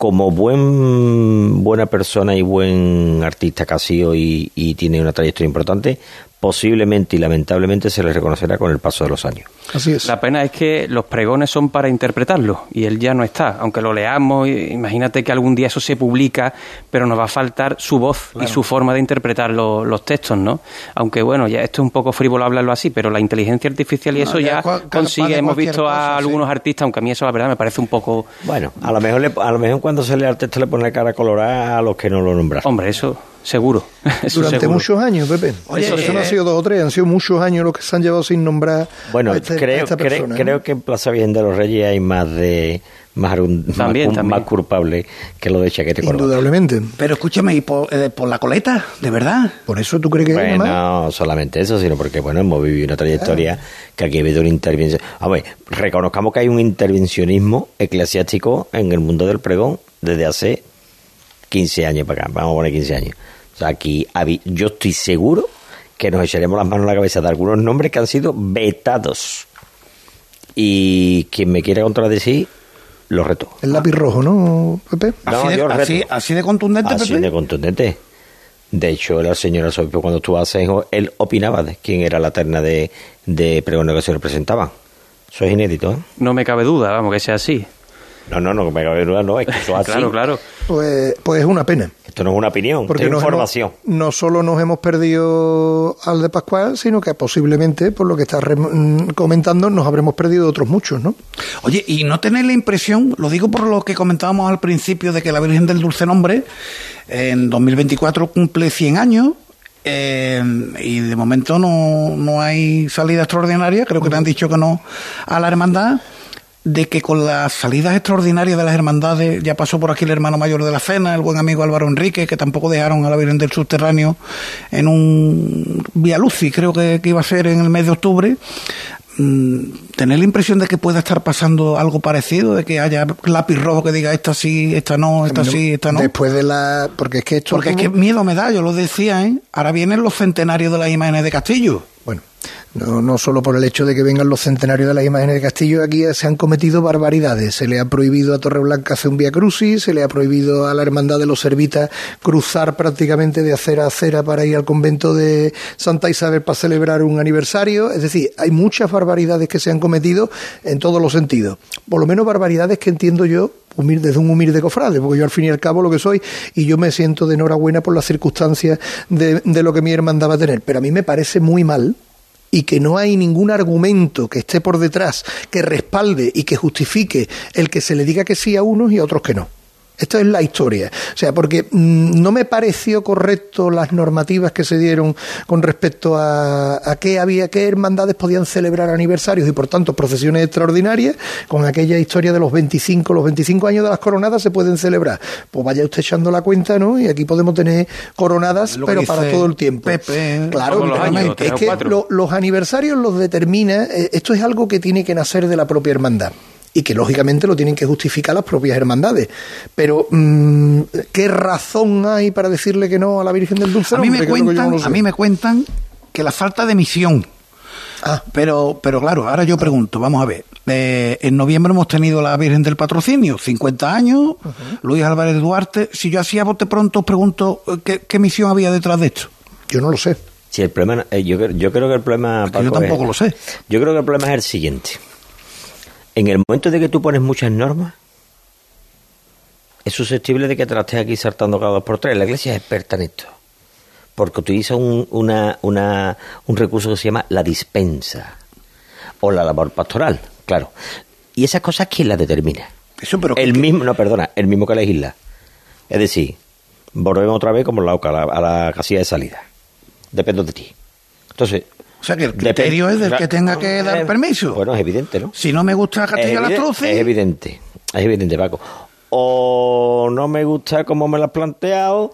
como buen buena persona y buen artista que ha sido y, y tiene una trayectoria importante, posiblemente y lamentablemente se le reconocerá con el paso de los años. Así es. La pena es que los pregones son para interpretarlos y él ya no está. Aunque lo leamos, i- imagínate que algún día eso se publica, pero nos va a faltar su voz y su forma de interpretar lo- los textos, ¿no? Aunque bueno, ya esto es un poco frívolo hablarlo así, pero la inteligencia artificial y No, eso ya consigue. Hemos visto a sí. algunos artistas, aunque a mí eso la verdad me parece un poco. Bueno, a lo mejor le- a lo mejor cuando se lea el texto le pone la cara colorada a los que no lo nombran. Hombre, eso seguro. (laughs) Eso Durante seguro. muchos años, Pepe. Oye, eso, eso no eh, han sido dos o tres, han sido muchos años los que se han llevado sin nombrar Bueno, a, este- a creo, esta creo, persona. ¿no? creo que en Plaza Virgen de los Reyes hay más de más, más También, más culpable que lo de Chaquete Corbata. Indudablemente. Pero escúchame, ¿y por, eh, por la coleta? ¿De verdad? Por eso tú crees que hay Bueno, más? no solamente eso, sino porque bueno hemos vivido una trayectoria que aquí ha habido una intervención. A ver, reconozcamos que hay un intervencionismo eclesiástico en el mundo del pregón desde hace 15 años para acá, vamos a poner 15 años. Aquí yo estoy seguro que nos echaremos las manos a la cabeza de algunos nombres que han sido vetados. Y quien me quiera contradecir, lo reto. El lápiz rojo, ¿no, Pepe? No, así, de, yo reto. así, así de contundente, Así Pepe. de contundente. De hecho, el señor arzobispo, cuando estuvo a Asenjo, él opinaba de quién era la terna de, de pregones que se representaban. Eso es inédito, ¿eh? No me cabe duda, vamos, que sea así. No, no, no, me cabe duda, no, es que eso es (laughs) así. Claro, claro. Pues, pues es una pena. Esto no es una opinión, Porque es información. hemos- no solo nos hemos perdido al de Pascual, sino que posiblemente, por lo que estás rem- mm, comentando, nos habremos perdido otros muchos, ¿no? Oye, y no tenéis la impresión, lo digo por lo que comentábamos al principio, de que la Virgen del Dulce Nombre en 2024 cumple 100 años. eh, y de momento no, no hay salida extraordinaria, creo que le han dicho que no a la hermandad, de que con las salidas extraordinarias de las hermandades, ya pasó por aquí el hermano mayor de la cena, el buen amigo Álvaro Enrique, que tampoco dejaron a la Virgen del Subterráneo en un Vía Luci, creo que, que iba a ser en el mes de octubre, mm, tener la impresión de que pueda estar pasando algo parecido, de que haya lápiz rojo que diga esta sí, esta no, esta sí, esta no. Después de la... Porque es que esto... Porque es que miedo me da, yo lo decía, ¿eh? Ahora vienen los centenarios de las imágenes de Castillo. Bueno, no, no solo por el hecho de que vengan los centenarios de las imágenes de Castillo, aquí se han cometido barbaridades. Se le ha prohibido a Torreblanca hacer un vía crucis, se le ha prohibido a la Hermandad de los Servitas cruzar prácticamente de acera a acera para ir al convento de Santa Isabel para celebrar un aniversario. Es decir, hay muchas barbaridades que se han cometido en todos los sentidos. Por lo menos barbaridades que entiendo yo desde un humilde cofrade, porque yo al fin y al cabo lo que soy, y yo me siento de enhorabuena por las circunstancias de, de lo que mi hermandad va a tener. Pero a mí me parece muy mal y que no hay ningún argumento que esté por detrás que respalde y que justifique el que se le diga que sí a unos y a otros que no. Esto es la historia. O sea, porque mm, no me pareció correcto las normativas que se dieron con respecto a, a qué había, qué hermandades podían celebrar aniversarios y por tanto procesiones extraordinarias, con aquella historia de los 25, los 25 años de las coronadas se pueden celebrar. Pues vaya usted echando la cuenta, ¿no? Y aquí podemos tener coronadas, pero para todo el tiempo. Pepe, claro, los claro, años, es que lo- los aniversarios los determina, eh, esto es algo que tiene que nacer de la propia hermandad y que lógicamente lo tienen que justificar las propias hermandades. Pero, mm, ¿qué razón hay para decirle que no a la Virgen del Dulce A mí, me cuentan, no sé. a mí me cuentan que la falta de misión. Ah. Pero, pero claro, ahora yo pregunto, vamos a ver. eh, en noviembre hemos tenido la Virgen del Patrocinio, 50 años, Luis Álvarez Duarte. Si yo hacía bote pronto, os pregunto eh, ¿qué, qué misión había detrás de esto. Yo no lo sé. Sí, el problema, eh, yo, creo- yo creo que el problema. yo tampoco lo sé. Yo creo que el problema es el siguiente. En el momento de que tú pones muchas normas, es susceptible de que te las estés aquí saltando cada dos por tres. La iglesia es experta en esto. Porque utiliza un, una, una, un recurso que se llama la dispensa. O la labor pastoral, claro. Y esas cosas, ¿quién las determina? Eso, pero el mismo, no, perdona, el mismo que legisla. Es decir, volvemos otra vez como la OCA, a la, a la casilla de salida. Depende de ti. Entonces, O sea que el criterio es del que tenga que dar Eh, permiso. Bueno, es evidente, ¿no? Si no me gusta Castilla las Truces, es evidente, es evidente, Paco. O no me gusta cómo me lo has planteado,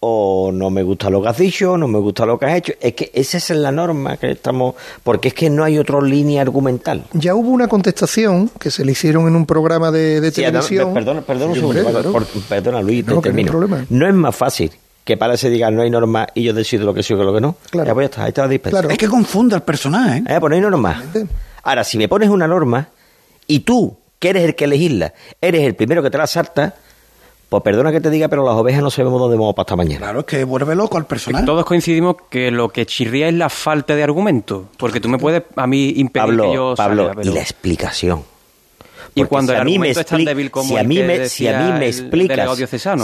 o no me gusta lo que has dicho, no me gusta lo que has hecho. Es que esa es la norma que estamos... Porque es que no hay otra línea argumental. Ya hubo una contestación que se le hicieron en un programa de, de Sí, no, televisión. perdona, perdona un Sí, segundo, hombre, Paco, claro. por- perdona, Luis, te No, no hay termino. problema. No es más fácil que para se diga no hay norma y yo decido lo que sí o lo que no. Ya, pues ya está, ahí está la dispensa. es que confunde al personaje. Eh, pues no hay norma. Ahora, si me pones una norma y tú, que eres el que legisla, eres el primero que te la salta, pues perdona que te diga, pero las ovejas no sabemos dónde vamos para esta mañana. Claro, es que vuelve loco al personaje. Todos coincidimos que lo que chirría es la falta de argumento, porque tú me puedes a mí impedir Pablo, que yo Pablo, salga, pero- y la explicación. Y Porque cuando si el a mí me argumento es tan expli- débil como si a mí que me, si a mí me explicas,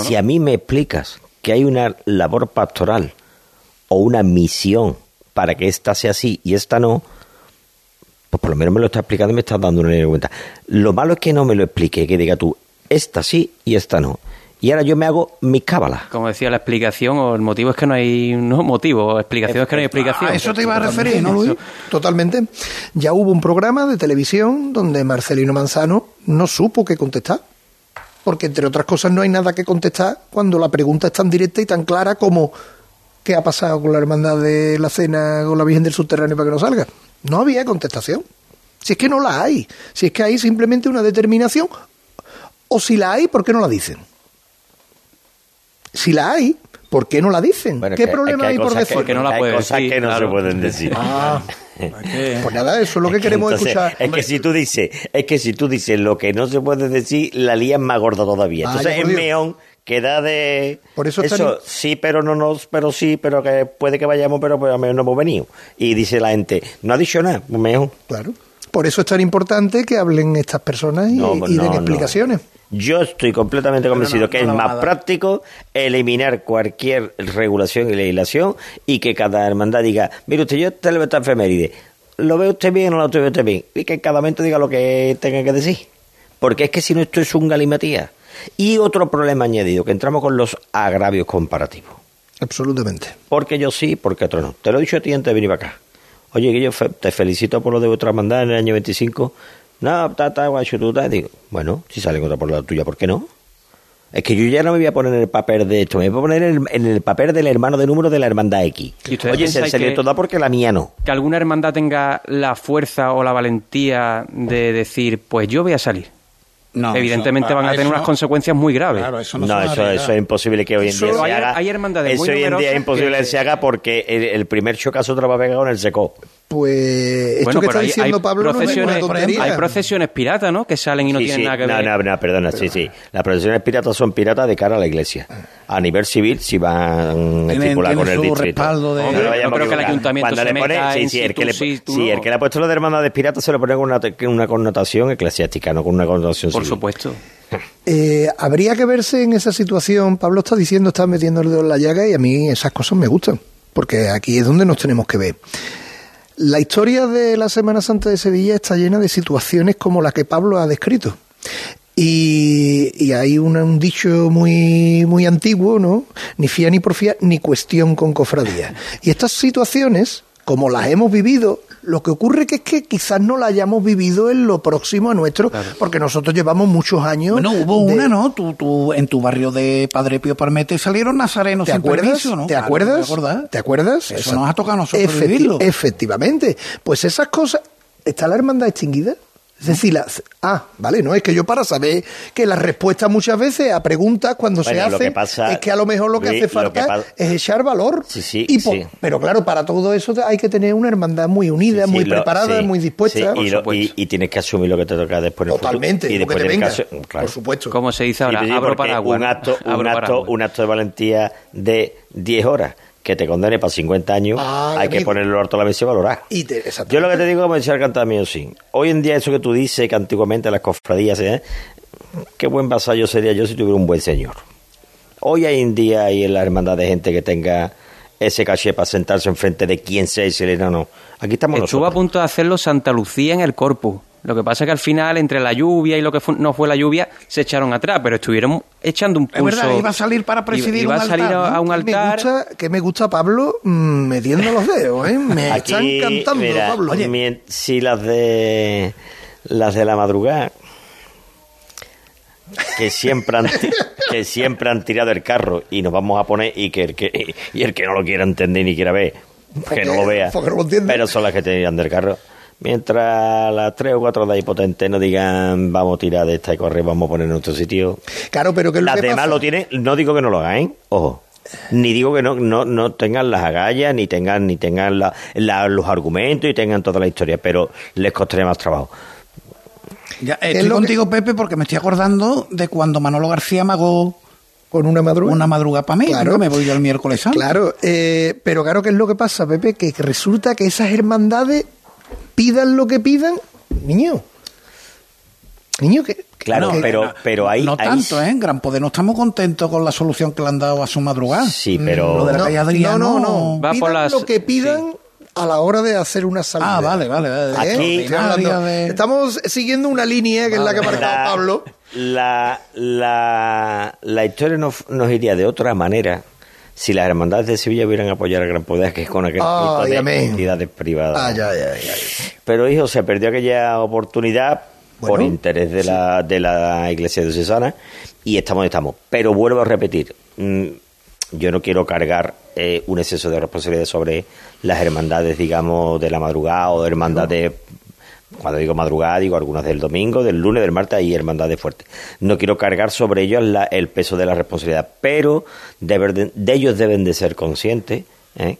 si a mí me explicas que hay una labor pastoral o una misión para que esta sea así y esta no, pues por lo menos me lo está explicando y me estás dando una línea de cuenta. Lo malo es que no me lo explique, que diga tú, esta sí y esta no. Y ahora yo me hago mis cábalas. Como decía, la explicación o el motivo es que no hay no motivo, explicación es que no hay explicación. A eso te iba a referir, ¿no, Luis? Totalmente. Ya hubo un programa de televisión donde Marcelino Manzano no supo qué contestar. Porque, entre otras cosas, no hay nada que contestar cuando la pregunta es tan directa y tan clara como ¿qué ha pasado con la hermandad de la cena con la Virgen del Subterráneo para que no salga? No había contestación. Si es que no la hay. Si es que hay simplemente una determinación. O si la hay, ¿por qué no la dicen? Si la hay, ¿por qué no la dicen? Bueno, ¿Qué que- problema que hay, por decir? que- no la hay cosas decir, que no claro. se pueden decir. Ah, pues nada, eso es lo que queremos Entonces, escuchar. Es que si tú dices, es que si tú dices lo que no se puede decir, la lía es más gorda todavía. Vaya, Entonces por es meón que da de Por eso están- sí, pero no nos, pero sí, pero que puede que vayamos, pero pues no hemos venido. Y dice la gente, no ha dicho nada, mejor. Claro. Por eso es tan importante que hablen estas personas y, No, y no, den no. explicaciones. Yo estoy completamente convencido no- que no es más práctico eliminar cualquier regulación y legislación y que cada hermandad diga, mire usted, yo te esta efeméride, ¿lo ve usted bien o no lo ve usted bien? Y que cada momento diga lo que tenga que decir. Porque es que si no esto es un galimatía. Y otro problema añadido, que entramos con los agravios comparativos. Absolutamente. Porque yo sí, porque otro no. Te lo he dicho a ti antes de venir para acá. Oye, que yo fe- te felicito por lo de vuestra hermandad en el año 25. No, ta, ta, guay, chututa. Digo, bueno, si sale otra por la tuya, ¿por qué no? Es que yo ya no me voy a poner en el papel de esto, me voy a poner en el, en el papel del hermano de número de la hermandad X. ¿Y ustedes Oye, se que- toda porque la mía no. Que alguna hermandad tenga la fuerza o la valentía de decir, pues yo voy a salir. No, Evidentemente eso- van a a tener unas consecuencias muy graves. Claro, eso No, eso, eso es imposible que hoy en día Eso- se hay- haga. hay hermandades eso muy hoy en día es imposible que que- se haga porque el, el primer chocazo te lo va a pegar con el seco. Pues esto Bueno, que está hay- diciendo hay Pablo no es tontería. hay procesiones piratas, ¿no? Que salen y no Sí, tienen sí. nada que no, ver. No, no, perdona, sí, sí. Las procesiones piratas son piratas de cara a la iglesia. A nivel civil, si van a estipular tienen con el distrito. de- No, Hombre, no creo que el ayuntamiento Cuando se le pone, meta sí, en sí, el que le, sí, tú sí, no. el que le ha puesto lo de hermandades piratas se lo pone con una, con una connotación eclesiástica, no con una connotación Por civil. supuesto. (laughs) Eh, habría que verse en esa situación. Pablo está diciendo, está metiendo el dedo en la llaga y a mí esas cosas me gustan, porque aquí es donde nos tenemos que ver. La historia de la Semana Santa de Sevilla está llena de situaciones como la que Pablo ha descrito. Y, y hay un, un dicho muy, muy antiguo, ¿no? Ni fía ni porfía, ni cuestión con cofradía. Y estas situaciones, como las hemos vivido, lo que ocurre que es que quizás no la hayamos vivido en lo próximo a nuestro, porque nosotros llevamos muchos años. Bueno, hubo de- una, ¿no? Tú, tú, en tu barrio de Padre Pío Parmete salieron nazarenos ¿Te sin acuerdas? permiso, ¿no? ¿Te acuerdas? ¿te acuerdas? ¿Te acuerdas? Eso nos ha tocado a nosotros Efecti- vivirlo. Efectivamente. Pues esas cosas. ¿Está la hermandad extinguida? Es decir, las- ah, vale, no, es que yo para saber que la respuesta muchas veces a preguntas cuando se Bueno, hacen que pasa, es que a lo mejor lo que Luis, hace que falta es echar valor. Sí, sí, Y sí. Pero claro, para todo eso hay que tener una hermandad muy unida, Sí, muy lo- preparada, sí, muy dispuesta. sí, y, lo- y- y tienes que asumir lo que te toca después. en el futuro. Totalmente, Y lo que después te venga, claro. por supuesto. Como se dice ahora, abro paraguas. Un acto, un, acto, un acto de valentía de 10 horas que te condene para 50 años, Ay, hay que amigo. ponerlo harto a la mesa y valorar. Y te- exacto. Yo lo que te digo, como decía el cantante mío, sí. Hoy en día, eso que tú dices, que antiguamente las cofradías, ¿eh? qué buen vasallo sería yo si tuviera un buen señor. Hoy hay en día hay en la hermandad de gente que tenga ese caché para sentarse enfrente de quien sea y decirle, no, no, aquí estamos Estuvo a punto de hacerlo Santa Lucía en el Corpus. Lo que pasa es que al final, entre la lluvia y lo que no fue la lluvia, se echaron atrás, pero estuvieron echando un Es pulso. verdad, iba a salir para presidir iba un a salir altar, a, un Que me altar. gusta, que me gusta Pablo mm, metiendo los dedos, ¿eh? Me Aquí, están cantando, mira, Pablo. mien- si las de las de la madrugada que siempre han (laughs) que siempre han tirado el carro y nos vamos a poner y que el que y el que no lo quiera entender ni quiera ver que no lo vea Porque no lo entiende. pero son las que tiran del carro mientras las tres o cuatro de ahí potentes no digan vamos a tirar de esta y correr vamos a poner en otro sitio Claro, pero que es lo las que demás pasa? lo tienen, no digo que no lo hagan, ¿eh? ojo. Ni digo que no, no, no tengan las agallas, ni tengan, ni tengan la- la- los argumentos y tengan toda la historia, pero les costaría más trabajo. Ya, es estoy que- contigo, Pepe, porque me estoy acordando de cuando Manolo García magó Con una madrugada. una madrugada para mí. Claro. ¿no? Me voy yo el miércoles santo. Claro, eh, pero claro, ¿qué es lo que pasa, Pepe? Que resulta que esas hermandades pidan lo que pidan, niño. Niño, que. Claro, que- pero, pero ahí, no ahí- tanto, ¿eh? En Gran Poder no estamos contentos con la solución que le han dado a su madrugada. Sí, pero- Lo de la No, calle no, Adriano... no, no. Va pidan por las- lo que pidan a la hora de hacer una salida. Ah, vale, vale. vale. Aquí- Ordinaria de- Estamos siguiendo una línea que es la que ha marcado la, Pablo. la, la, la historia nos, nos iría de otra manera si las hermandades de Sevilla hubieran apoyado al Gran Poder que con aquel tipo de amén. entidades privadas. Ay, ay, ay, ay. Pero, hijo, se perdió aquella oportunidad por interés de, la, de la Iglesia diocesana y estamos donde estamos. Pero vuelvo a repetir, mm, yo no quiero cargar eh, un exceso de responsabilidad sobre las hermandades, digamos, de la madrugada o de hermandades... Cuando digo madrugada, digo algunas del domingo, del lunes, del martes y hermandades fuertes. No quiero cargar sobre ellos la- el peso de la responsabilidad, pero de, de ellos deben de ser conscientes ¿eh?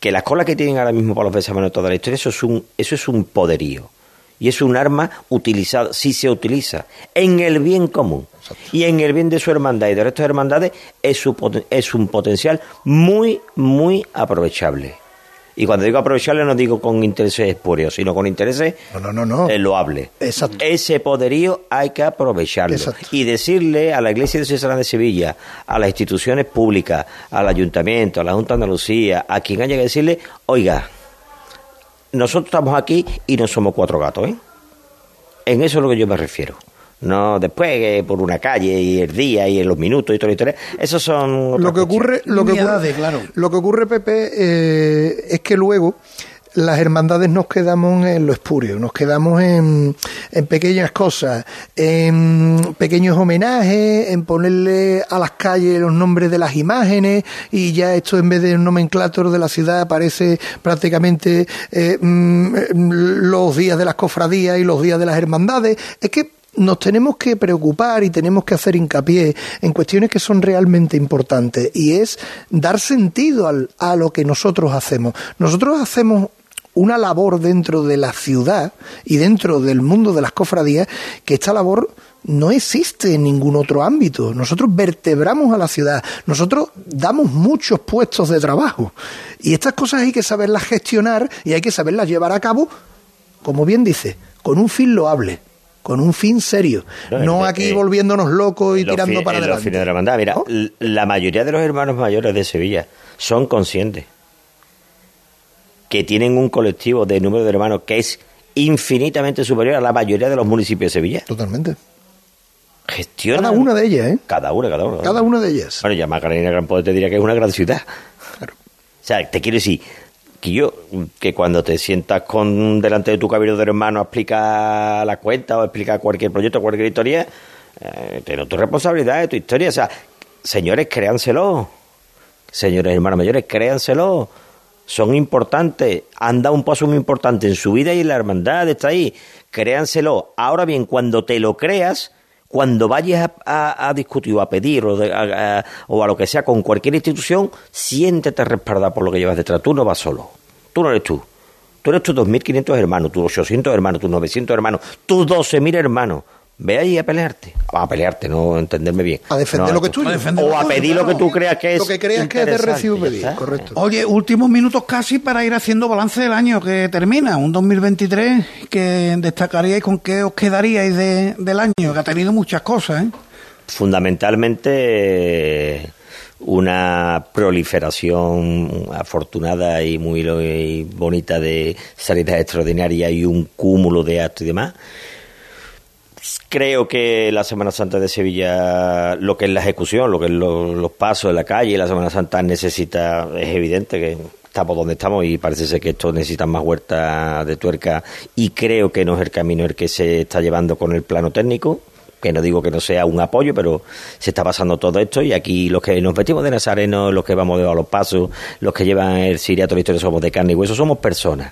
que la cola que tienen ahora mismo para los besamenos de toda la historia, eso es un, eso es un poderío. Y es un arma utilizada, si se utiliza, en el bien común. Y en el bien de su hermandad y de resto de hermandades, es, su es un potencial muy, muy aprovechable. Y cuando digo aprovechable no digo con intereses espurios, sino con intereses No, no, no, no. eh, loables. Exacto. Ese poderío hay que aprovecharlo. Exacto. Y decirle a la Iglesia Diocesana de Sevilla, a las instituciones públicas, al Ayuntamiento, a la Junta de Andalucía, a quien haya que decirle, oiga, nosotros estamos aquí y no somos cuatro gatos, ¿eh? En eso es lo que yo me refiero. No después eh, por una calle y el día y en los minutos y toda la historia. Esos son lo que ocurre, lo que ocurre, claro. lo que ocurre, Pepe, eh, es que luego las hermandades nos quedamos en lo espurio, nos quedamos en, en pequeñas cosas, en pequeños homenajes, en ponerle a las calles los nombres de las imágenes y ya esto en vez de un nomenclator de la ciudad aparece prácticamente eh, mm, los días de las cofradías y los días de las hermandades. Es que nos tenemos que preocupar y tenemos que hacer hincapié en cuestiones que son realmente importantes y es dar sentido al- a lo que nosotros hacemos. Nosotros hacemos una labor dentro de la ciudad y dentro del mundo de las cofradías que esta labor no existe en ningún otro ámbito. Nosotros vertebramos a la ciudad, nosotros damos muchos puestos de trabajo y estas cosas hay que saberlas gestionar y hay que saberlas llevar a cabo, como bien dice, con un fin loable con un fin serio, No, no aquí eh, volviéndonos locos y tirando para en los adelante. fines de la hermandad. Mira, l- la mayoría de los hermanos mayores de Sevilla son conscientes. que tienen un colectivo de número de hermanos que es infinitamente superior a la mayoría de los municipios de Sevilla. Totalmente. Gestiona. Cada una de ellas, ¿eh? Cada una, cada una. Cada una de ellas. Bueno, ya Macarena Gran Poder te diría que es una gran ciudad. Claro. O sea, te quiero decir que yo, que cuando te sientas con delante de tu cabildo de hermano a explicar la cuenta o a explicar cualquier proyecto, cualquier historia, eh, ten tu responsabilidad de tu historia. O sea, señores, créanselo. Señores hermanos mayores, créanselo. Son importantes, han dado un paso muy importante en su vida y en la hermandad está ahí. Créanselo. Ahora bien, cuando te lo creas, cuando vayas a, discutir o a pedir o, de- a- a- o a lo que sea con cualquier institución, siéntete respaldado por lo que llevas detrás. Tú no vas solo. Tú no eres tú. Tú eres tus 2.500 hermanos, tus 800 hermanos, tus 900 hermanos, tus 12.000 hermanos. Ve ahí a pelearte. A pelearte, no entenderme bien. A defender No, lo que es tuyo. A O a pedir lo que tú creas que es Lo que creas que es de recibo pedir, correcto. Oye, últimos minutos casi para ir haciendo balance del año que termina, un 2023 que destacaríais con qué os quedaríais de- del año, que ha tenido muchas cosas, ¿eh? fundamentalmente una proliferación afortunada y muy bonita de salidas extraordinarias y un cúmulo de actos y demás. Creo que la Semana Santa de Sevilla, lo que es la ejecución, lo que es lo- los pasos en la calle, la Semana Santa necesita, es evidente que estamos donde estamos y parece ser que esto necesita más huerta de tuerca y creo que no es el camino el que se está llevando con el plano técnico que no digo que no sea un apoyo, pero se está pasando todo esto y aquí los que nos vestimos de nazareno, los que vamos de los pasos, los que llevan el siriato, la historia somos de carne y hueso, somos personas.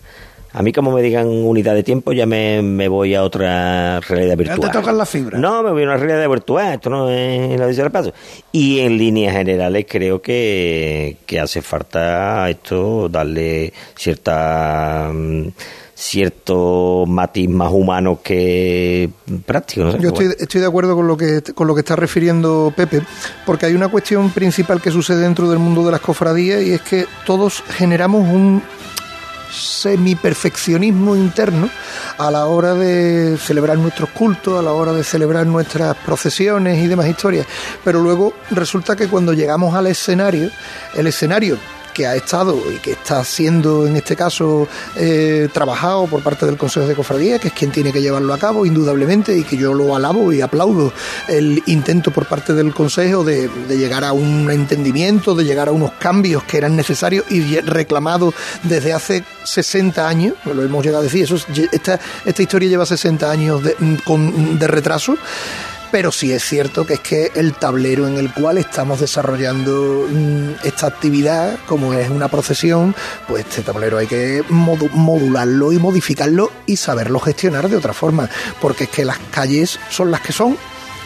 A mí como me digan unidad de tiempo ya me, me voy a otra realidad Ya virtual. te tocan la fibra. No, me voy a una realidad virtual, esto no es la de paso. Y en líneas generales creo que, que hace falta esto darle cierta mm, cierto matiz más humano que práctico. No sé, Yo estoy, estoy de acuerdo con lo que con lo que está refiriendo Pepe, porque hay una cuestión principal que sucede dentro del mundo de las cofradías y es que todos generamos un semi-perfeccionismo interno a la hora de celebrar nuestros cultos, a la hora de celebrar nuestras procesiones y demás historias. Pero luego resulta que cuando llegamos al escenario, el escenario que ha estado y que está siendo en este caso eh, trabajado por parte del Consejo de Cofradía, que es quien tiene que llevarlo a cabo, indudablemente, y que yo lo alabo y aplaudo el intento por parte del Consejo de, de llegar a un entendimiento, de llegar a unos cambios que eran necesarios y reclamados desde hace 60 años, lo hemos llegado a decir, eso esta, historia lleva 60 años de retraso. Pero sí es cierto que es que el tablero en el cual estamos desarrollando mm, esta actividad, como es una procesión, pues este tablero hay que modu- modularlo y modificarlo y saberlo gestionar de otra forma, porque es que las calles son las que son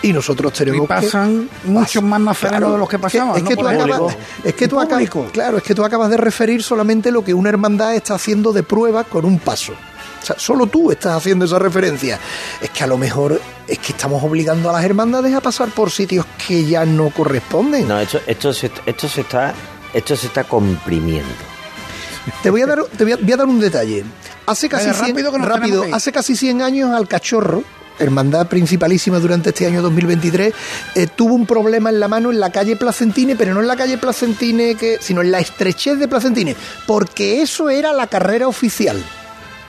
y nosotros tenemos Y pasan muchos más nazarenos Claro, de los que pasaban. Es que, ¿no? tú acabas, es que tú acabas- claro, es que tú acabas de referir solamente lo que una hermandad está haciendo de prueba con un paso. O sea, solo tú estás haciendo esa referencia. Es que a lo mejor es que estamos obligando a las hermandades a pasar por sitios que ya no corresponden. No, esto, esto, se, esto, se está, esto se está comprimiendo. Te voy a dar, te voy a, voy a dar un detalle. Hace casi, Venga, 100, rápido que nos rápido, tenemos que ir. hace casi 100 años al cachorro, hermandad principalísima durante este año 2023, eh, tuvo un problema en la mano en la calle Placentine, pero no en la calle Placentine, que, sino en la estrechez de Placentine, porque eso era la carrera oficial.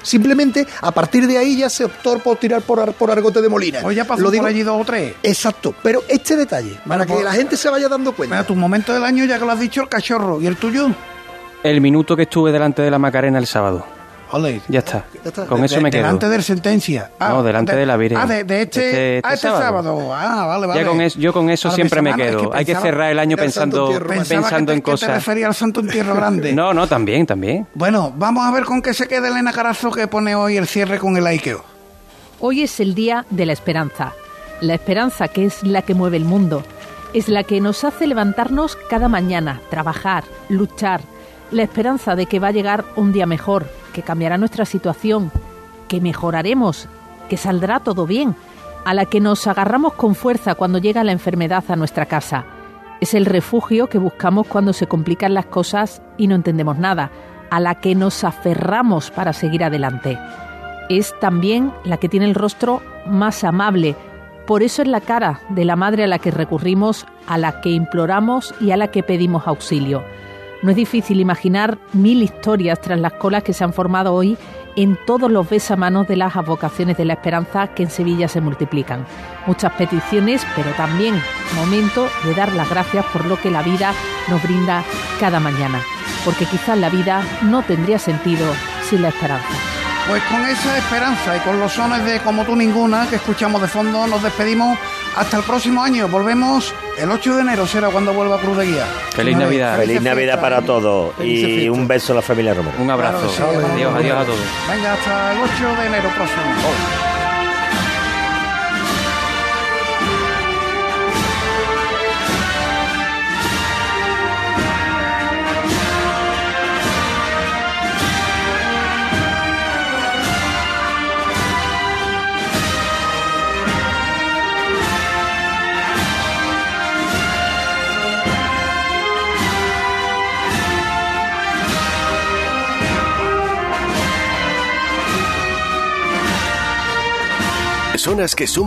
Simplemente a partir de ahí ya se optó por tirar por, Ar- por Argote de Molina. Hoy ya pasó Lo por digo- allí dos o tres. Exacto, pero este detalle, para que pues- la gente se vaya dando cuenta. Mira, tu momento del año, ya que lo has dicho, el cachorro. ¿Y el tuyo? El minuto que estuve delante de la Macarena el sábado. Ole. Ya está. Ya está. Con eso De- me quedo. Delante del sentencia. No, delante de la Virgen. Ah, de, de este, Este- este ah, este sábado. sábado. Ah, vale, vale. Ya con es- yo con eso Ahora siempre me quedo. Hay que cerrar el año pensando, pensando que te, en que te cosas. refería al Santo Entierro Grande. (laughs) No, no, también, también. Bueno, vamos a ver con qué se queda Elena Carazo que pone hoy el cierre con el Aikeo. Hoy es el día de la esperanza. La esperanza que es la que mueve el mundo. Es la que nos hace levantarnos cada mañana, trabajar, luchar. La esperanza de que va a llegar un día mejor, que cambiará nuestra situación, que mejoraremos, que saldrá todo bien. A la que nos agarramos con fuerza cuando llega la enfermedad a nuestra casa. Es el refugio que buscamos cuando se complican las cosas y no entendemos nada. A la que nos aferramos para seguir adelante es también la que tiene el rostro más amable. Por eso es la cara de la madre a la que recurrimos, a la que imploramos y a la que pedimos auxilio. No es difícil imaginar mil historias tras las colas que se han formado hoy en todos los besamanos de las advocaciones de la esperanza que en Sevilla se multiplican. Muchas peticiones, pero también momento de dar las gracias por lo que la vida nos brinda cada mañana, porque quizás la vida no tendría sentido sin la esperanza. Pues con esa esperanza y con los sones de Como tú ninguna que escuchamos de fondo, nos despedimos hasta el próximo año. Volvemos el 8 de enero, será cuando vuelva Cruz de Guía. Feliz Navidad. Feliz Navidad para todos y un beso a la familia Romero. Un abrazo. adiós, adiós a todos. Venga, hasta el 8 de enero próximo. Personas que suman